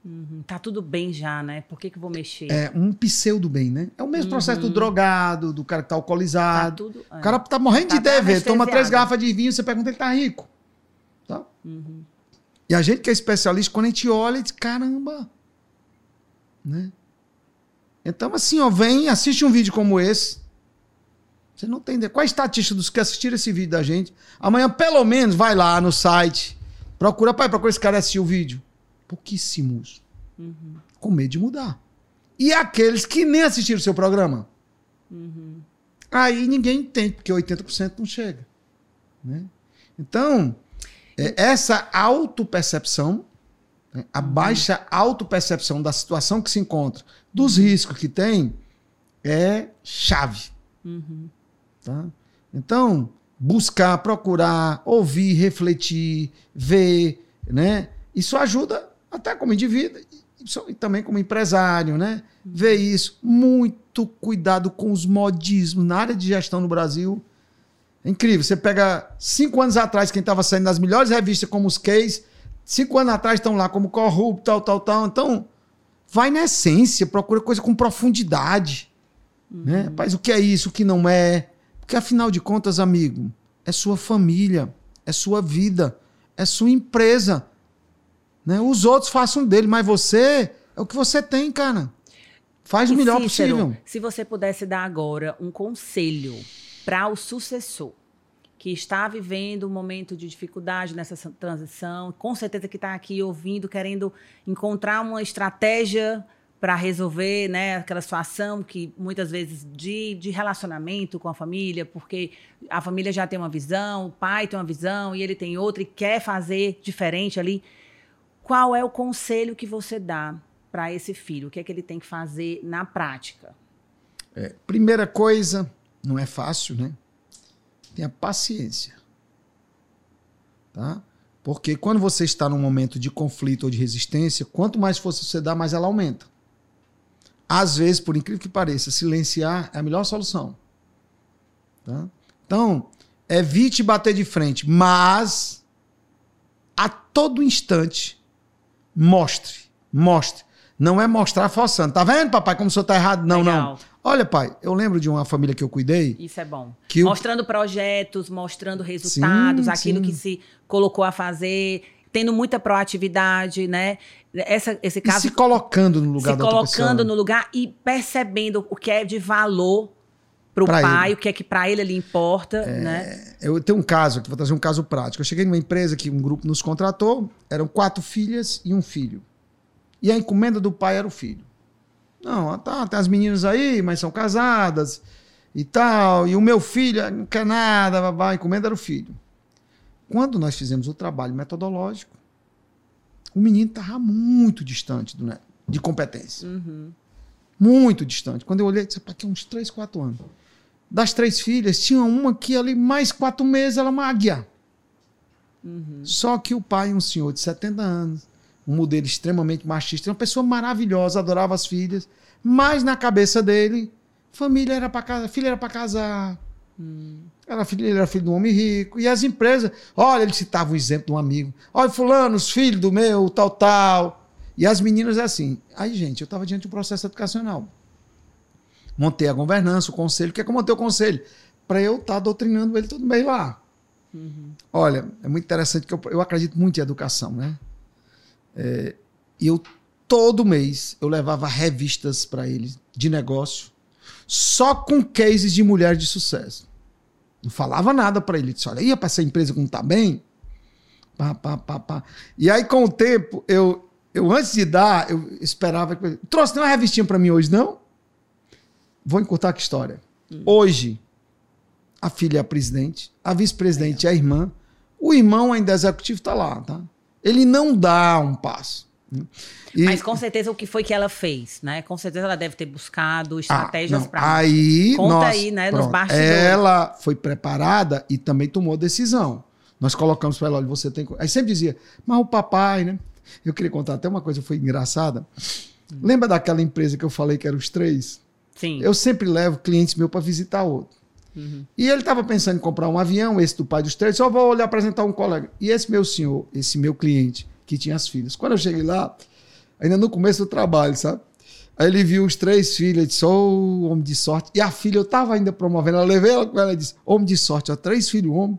Uhum. Tá tudo bem já, né? Por que, que vou mexer? É um pseudo bem, né? É o mesmo processo do drogado, do cara que tá alcoolizado. Tá tudo- é. O cara tá morrendo de Tá TV, anestesiado. toma três garrafas de vinho, você pergunta, ele tá rico. Tá? Uhum. E a gente que é especialista, quando a gente olha, diz, caramba. Né? Então, assim, ó, vem, assiste um vídeo como esse. Você não tem ideia. Qual a estatística dos que assistiram esse vídeo da gente? Amanhã, pelo menos, vai lá no site. Procura, pai, procura esse cara assistir o vídeo. Pouquíssimos. Com medo de mudar. E aqueles que nem assistiram o seu programa? Aí ninguém entende, porque 80% não chega. né? Então, é, essa autopercepção, né, a baixa autopercepção da situação que se encontra, dos riscos que tem, é chave. Tá? Então, buscar, procurar, ouvir, refletir, ver, né? Isso ajuda até como indivíduo e e também como empresário, né? Ver isso. Muito cuidado com os modismos na área de gestão no Brasil. É incrível. Você pega cinco anos atrás, quem estava saindo nas melhores revistas como os Case, cinco anos atrás estão lá como corrupto, tal, tal, tal. Então, vai na essência, procura coisa com profundidade. Né? Rapaz, o que é isso, o que não é? Porque afinal de contas, amigo, é sua família, é sua vida, é sua empresa. Né? Os outros façam dele, mas você é o que você tem, cara. Faz o E melhor Cícero, possível. Se você pudesse dar agora um conselho para o sucessor que está vivendo um momento de dificuldade nessa transição, com certeza que está aqui ouvindo, querendo encontrar uma estratégia para resolver né, aquela situação que muitas vezes de, de relacionamento com a família, porque a família já tem uma visão, o pai tem uma visão e ele tem outra e quer fazer diferente ali. Qual é o conselho que você dá para esse filho? O que é que ele tem que fazer na prática? Primeira coisa, não é fácil, né? Tenha paciência. Tá? Porque quando você está num momento de conflito ou de resistência, quanto mais força você dá, mais ela aumenta. Às vezes, por incrível que pareça, silenciar é a melhor solução. Tá? Então, evite bater de frente, mas a todo instante mostre, mostre. Não é mostrar forçando. Tá vendo, papai, como o senhor tá errado? Não, não. Legal. Olha, pai, eu lembro de uma família que eu cuidei. Isso é bom. O- mostrando projetos, mostrando resultados, Sim, aquilo sim. que se colocou a fazer, tendo muita proatividade, né? Essa, esse E caso se colocando no lugar se da colocando no lugar e percebendo o que é de valor pro Pra pai, ele. o que é que para ele ali importa, né? Eu tenho um caso aqui, vou trazer um caso prático. Eu cheguei numa empresa que um grupo nos contratou, eram quatro filhas e um filho. E a encomenda do pai era o filho. Não, tá, tem as meninas aí, mas são casadas e tal. E o meu filho ah, não quer nada, babá, a encomenda era o filho. Quando nós fizemos o trabalho metodológico, o menino estava muito distante do, né, de competência. Uhum. Muito distante. Quando eu olhei, disse, "Pá, aqui uns 3, 4 anos. Das três filhas, tinha uma que ali, mais quatro meses, ela é uma águia. Só que o pai, um senhor de 70 anos, um modelo extremamente machista, uma pessoa maravilhosa, adorava as filhas, mas na cabeça dele, família era para casa, filha era para casar. Era filho, ele era filho de um homem rico. E as empresas, olha, ele citava o exemplo de um amigo. Olha, fulano, os filhos do meu, tal, tal. E as meninas é assim. Aí, gente, eu estava diante de um processo educacional. Montei a governança, o conselho. O que é que eu montei o conselho? Para eu estar doutrinando ele todo mês lá. Olha, é muito interessante que eu, eu acredito muito em educação, né? É, e eu, todo mês, eu levava revistas para ele de negócio, só com cases de mulheres de sucesso. Não falava nada para ele. Disse, olha, ia para essa empresa que não tá bem? Pá, pá, pá, pá. E aí, com o tempo, eu, eu antes de dar, eu esperava. que- Trouxe uma revistinha para mim hoje, não? Vou encurtar que história. Hoje, a filha é a presidente, a vice-presidente é a irmã, o irmão ainda é executivo está lá, tá? Ele não dá um passo. né? E- Mas com certeza o que foi que ela fez, né? Com certeza ela deve ter buscado Ah, estratégias não, para Aí, Conta nós- aí, né, nos pronto. bastidores. Ela foi preparada e também tomou decisão. Nós colocamos para ela, olha, você tem. co-" Aí sempre dizia, mas o papai, né? Eu queria contar até uma coisa, foi engraçada. Lembra daquela empresa que eu falei que eram os três? Sim. Eu sempre levo clientes meus para visitar outro. Uhum. E ele estava pensando em comprar um avião, esse do pai dos três, só vou olhar apresentar um colega. E esse meu senhor, esse meu cliente, que tinha as filhas. Quando eu cheguei lá, ainda no começo do trabalho, sabe? Aí ele viu os três filhos, ele disse, ô, oh, homem de sorte. E a filha, eu estava ainda promovendo, ela levei ela com ela e disse, homem de sorte, ó, três filhos, homem.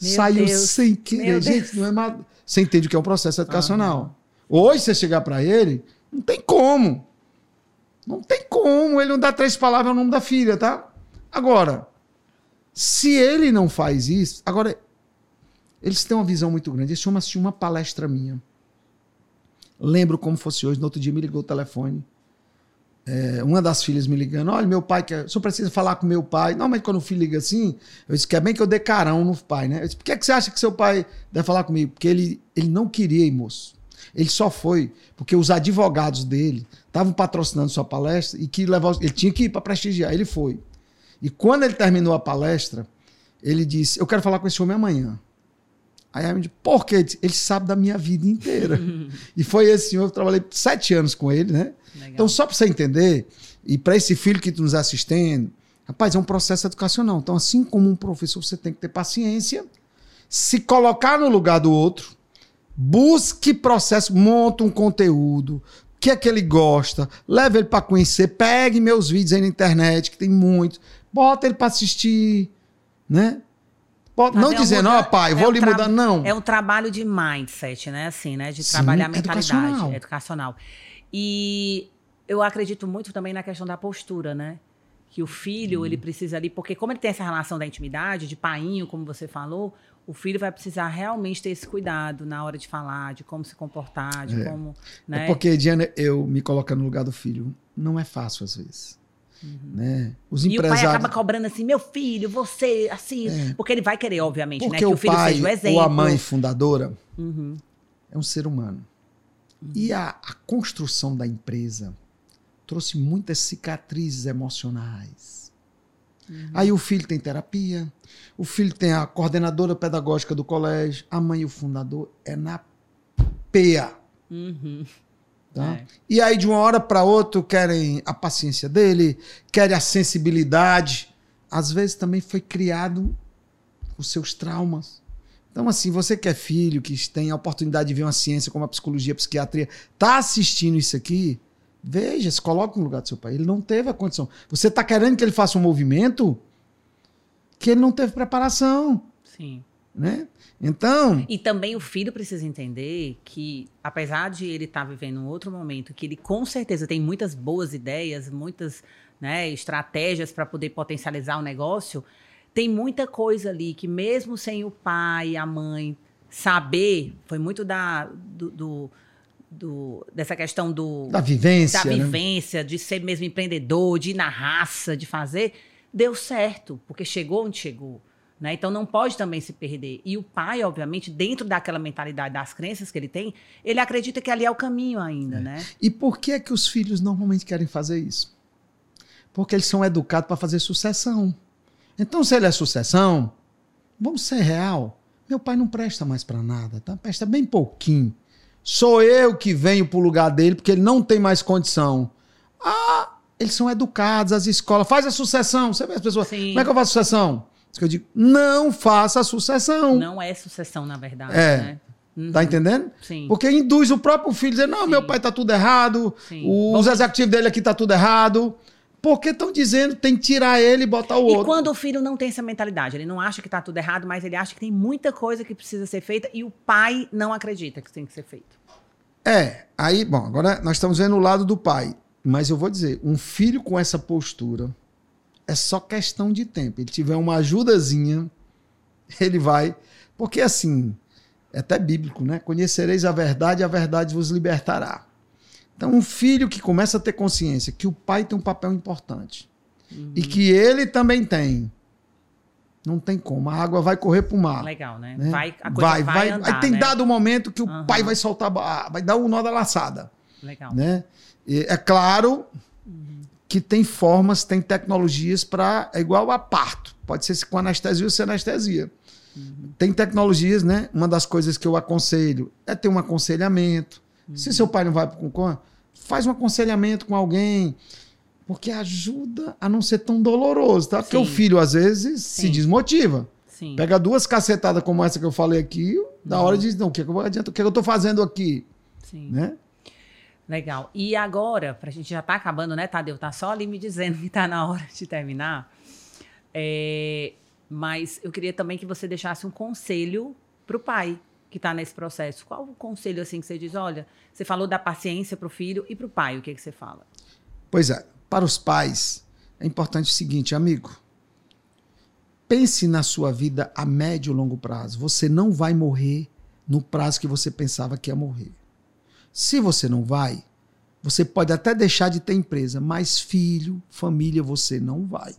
Meu Saiu Deus. sem querer. Gente, não é mais... Você entende o que é um processo educacional. Hoje, você chegar para ele, não tem como. Não tem como. Ele não dá três palavras ao nome da filha, tá? Agora, se ele não faz isso. Agora, eles têm uma visão muito grande. Esse homem assistiu uma palestra minha. Lembro como fosse hoje. No outro dia me ligou o telefone. É, uma das filhas me ligando, olha, meu pai quer. Só precisa falar com meu pai. Mas quando o filho liga assim, eu disse que é bem que eu dê carão no pai, né? Eu disse, por que, é que você acha que seu pai deve falar comigo? Porque ele, ele não queria ir, moço. Ele só foi porque os advogados dele estavam patrocinando sua palestra e que levar, ele tinha que ir para prestigiar. Ele foi. E quando ele terminou a palestra, ele disse: Eu quero falar com esse homem amanhã. Aí me disse, por quê? Ele sabe da minha vida inteira. e foi esse senhor, eu trabalhei sete anos com ele, né? Legal. Então, só para você entender, e para esse filho que está nos assistindo, rapaz, é um processo educacional. Então, assim como um professor, você tem que ter paciência, se colocar no lugar do outro, busque processo, monta um conteúdo, o que é que ele gosta, leve ele para conhecer, pegue meus vídeos aí na internet, que tem muitos, bota ele para assistir, né? Pode, não é dizendo, ó, oh, pai, vou é um lhe mudar, não. É um trabalho de mindset, né? Assim, né? De Sim, trabalhar a mentalidade educacional. educacional. E eu acredito muito também na questão da postura, né? Que o filho, hum. ele precisa ali, porque como ele tem essa relação da intimidade, de painho, como você falou, o filho vai precisar realmente ter esse cuidado na hora de falar, de como se comportar, de é. como. É né? É porque, Diana, eu me colocando no lugar do filho, não é fácil às vezes. Uhum. Né? Os empresários... E o pai acaba cobrando assim, meu filho, você, assim, é. porque ele vai querer, obviamente, porque né? Que o, filho pai, seja o exemplo. Ou a mãe fundadora uhum. é um ser humano. Uhum. E a, a construção da empresa trouxe muitas cicatrizes emocionais. Uhum. Aí o filho tem terapia, o filho tem a coordenadora pedagógica do colégio, a mãe e o fundador é na peia. Uhum. Tá? É. E aí, de uma hora para outra, querem a paciência dele, querem a sensibilidade. Às vezes também foi criado os seus traumas. Então, assim, você que é filho, que tem a oportunidade de ver uma ciência como a psicologia, a psiquiatria, tá assistindo isso aqui, veja, se coloque no lugar do seu pai. Ele não teve a condição. Você está querendo que ele faça um movimento que ele não teve preparação. Sim. Né? Então. E também o filho precisa entender que, apesar de ele estar tá vivendo um outro momento, que ele com certeza tem muitas boas ideias, muitas né, estratégias para poder potencializar o negócio, tem muita coisa ali que, mesmo sem o pai e a mãe saber, foi muito da. do, do do, dessa questão do da vivência, da né? vivência, né? de ser mesmo empreendedor, de ir na raça, de fazer, deu certo, porque chegou onde chegou. Né? Então não pode também se perder. E o pai, obviamente, dentro daquela mentalidade das crenças que ele tem, ele acredita que ali é o caminho ainda, é. né? E por que é que os filhos normalmente querem fazer isso? Porque eles são educados para fazer sucessão. Então, se ele é sucessão, vamos ser real. Meu pai não presta mais para nada, tá? Presta bem pouquinho. Sou eu que venho para o lugar dele porque ele não tem mais condição. Ah, eles são educados, as escolas. Faz a sucessão. Você vê as pessoas. Sim. Como é que eu faço sucessão? que eu digo, não faça a sucessão. Não é sucessão, na verdade. É. Né? Uhum. Tá entendendo? Sim. Porque induz o próprio filho a dizer, não, Sim. meu pai tá tudo errado, Sim. os Vamos... executivos dele aqui tá tudo errado. Porque estão dizendo tem que tirar ele e botar o e outro. E quando o filho não tem essa mentalidade, ele não acha que tá tudo errado, mas ele acha que tem muita coisa que precisa ser feita e o pai não acredita que tem que ser feito. É, aí, bom, agora nós estamos vendo o lado do pai. Mas eu vou dizer, um filho com essa postura, é só questão de tempo. Ele tiver uma ajudazinha, ele vai. Porque assim, é até bíblico, né? Conhecereis a verdade a verdade vos libertará. Então, um filho que começa a ter consciência que o pai tem um papel importante uhum. e que ele também tem. Não tem como. A água vai correr para o mar. Legal, né? né? Vai, a coisa vai, vai, vai andar, Aí tem né? dado o momento que o uhum. pai vai soltar, vai dar o nó da laçada. Legal. Né? E, é claro que tem formas, tem tecnologias para. É igual a parto. Pode ser com anestesia ou sem anestesia. Uhum. Tem tecnologias, né? Uma das coisas que eu aconselho é ter um aconselhamento. Uhum. Se seu pai não vai para o faz um aconselhamento com alguém. Porque ajuda a não ser tão doloroso, tá? Porque Sim. o filho, às vezes, Sim. se desmotiva. Sim. Pega duas cacetadas como essa que eu falei aqui, da hora de diz, não, o que, é que, eu, adianta, o que, é que eu tô fazendo aqui? Sim. Né? Legal. E agora, pra gente já tá acabando, né, Tadeu? Tá só ali me dizendo que tá na hora de terminar. É, mas eu queria também que você deixasse um conselho pro pai que está nesse processo. Qual o conselho assim que você diz? Olha, você falou da paciência para o filho e para o pai, o que, que você fala? Pois é, para os pais é importante o seguinte, amigo. Pense na sua vida a médio e longo prazo. Você não vai morrer no prazo que você pensava que ia morrer. Se você não vai, você pode até deixar de ter empresa, mas filho, família, você não vai.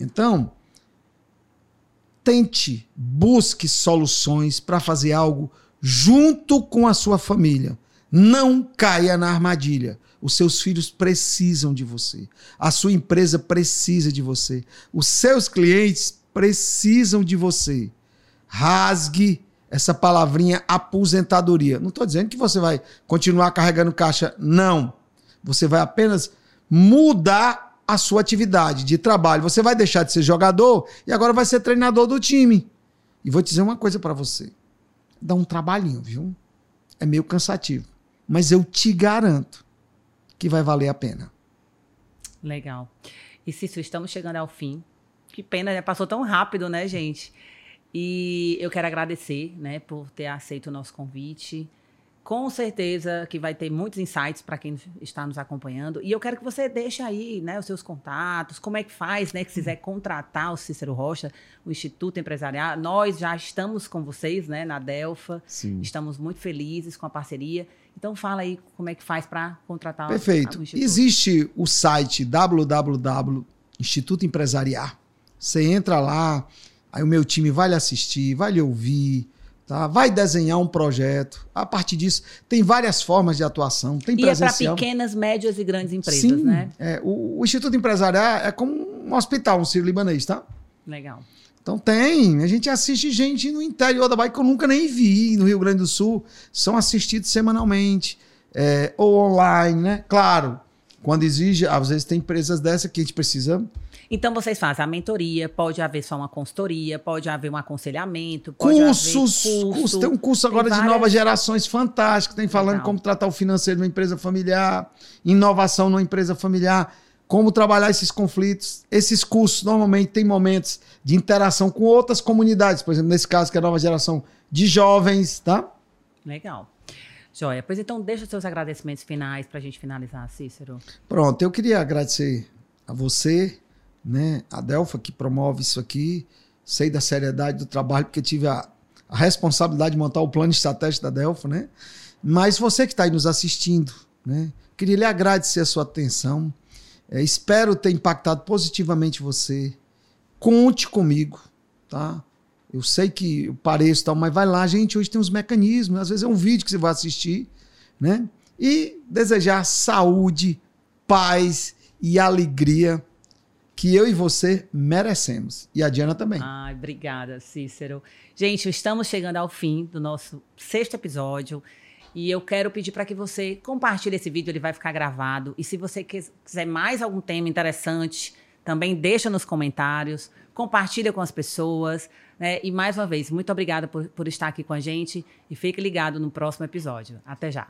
Então, tente, busque soluções para fazer algo junto com a sua família. Não caia na armadilha. Os seus filhos precisam de você. A sua empresa precisa de você. Os seus clientes precisam de você. Rasgue essa palavrinha aposentadoria. Não estou dizendo que você vai continuar carregando caixa, não. Você vai apenas mudar a sua atividade de trabalho. Você vai deixar de ser jogador e agora vai ser treinador do time. E vou dizer uma coisa para você. Dá um trabalhinho, viu? É meio cansativo. Mas eu te garanto que vai valer a pena. Legal. E Cícero, estamos chegando ao fim. Que pena, né? Passou tão rápido, né, gente? E eu quero agradecer, né, por ter aceito o nosso convite. Com certeza que vai ter muitos insights para quem está nos acompanhando. E eu quero que você deixe aí né, os seus contatos, como é que faz, né? Que quiser contratar o Cícero Rocha, o Instituto Empresarial. Nós já estamos com vocês né, na Delfa. Sim. Estamos muito felizes com a parceria. Então fala aí como é que faz para contratar Perfeito. o Instituto. Existe o site www Instituto Empresarial. Você entra lá, Aí o meu time vai lhe assistir, vai lhe ouvir, tá? vai desenhar um projeto. A partir disso, tem várias formas de atuação. Tem e presencial. é para pequenas, médias e grandes empresas, Sim, né? É, o, o, Instituto Empresarial é como um hospital, um Ciro Libanês, tá? Legal. Então tem, a gente assiste gente no interior da Bahia que eu nunca nem vi no Rio Grande do Sul, são assistidos semanalmente, é, ou online, né? Claro, quando exige, às vezes tem empresas dessa que a gente precisa então vocês fazem a mentoria, pode haver só uma consultoria, pode haver um aconselhamento, pode cursos, haver curso, curso. Tem um curso agora várias... de novas gerações fantástico, tem falando Legal. como tratar o financeiro numa empresa familiar, inovação numa empresa familiar, como trabalhar esses conflitos. Esses cursos normalmente têm momentos de interação com outras comunidades, por exemplo, nesse caso que é a nova geração de jovens, tá? Legal. Joia. Pois então, deixa os seus agradecimentos finais para a gente finalizar, Cícero. Pronto, eu queria agradecer a você, né? A Delfa que promove isso aqui. Sei da seriedade do trabalho, porque tive a, a responsabilidade de montar o plano estratégico da Delfa, né? Mas você que está aí nos assistindo, né? Queria lhe agradecer a sua atenção. É, espero ter impactado positivamente você. Conte comigo, tá? Eu sei que eu pareço tal, mas vai lá, gente. Hoje tem uns mecanismos. Às vezes é um vídeo que você vai assistir, né? E desejar saúde, paz e alegria que eu e você merecemos. E a Diana também. Ai, obrigada, Cícero. Gente, estamos chegando ao fim do nosso sexto episódio. E eu quero pedir para que você compartilhe esse vídeo, ele vai ficar gravado. E se você quiser mais algum tema interessante, também deixa nos comentários, compartilha com as pessoas. Né? E mais uma vez, muito obrigada por, por estar aqui com a gente e fique ligado no próximo episódio. Até já.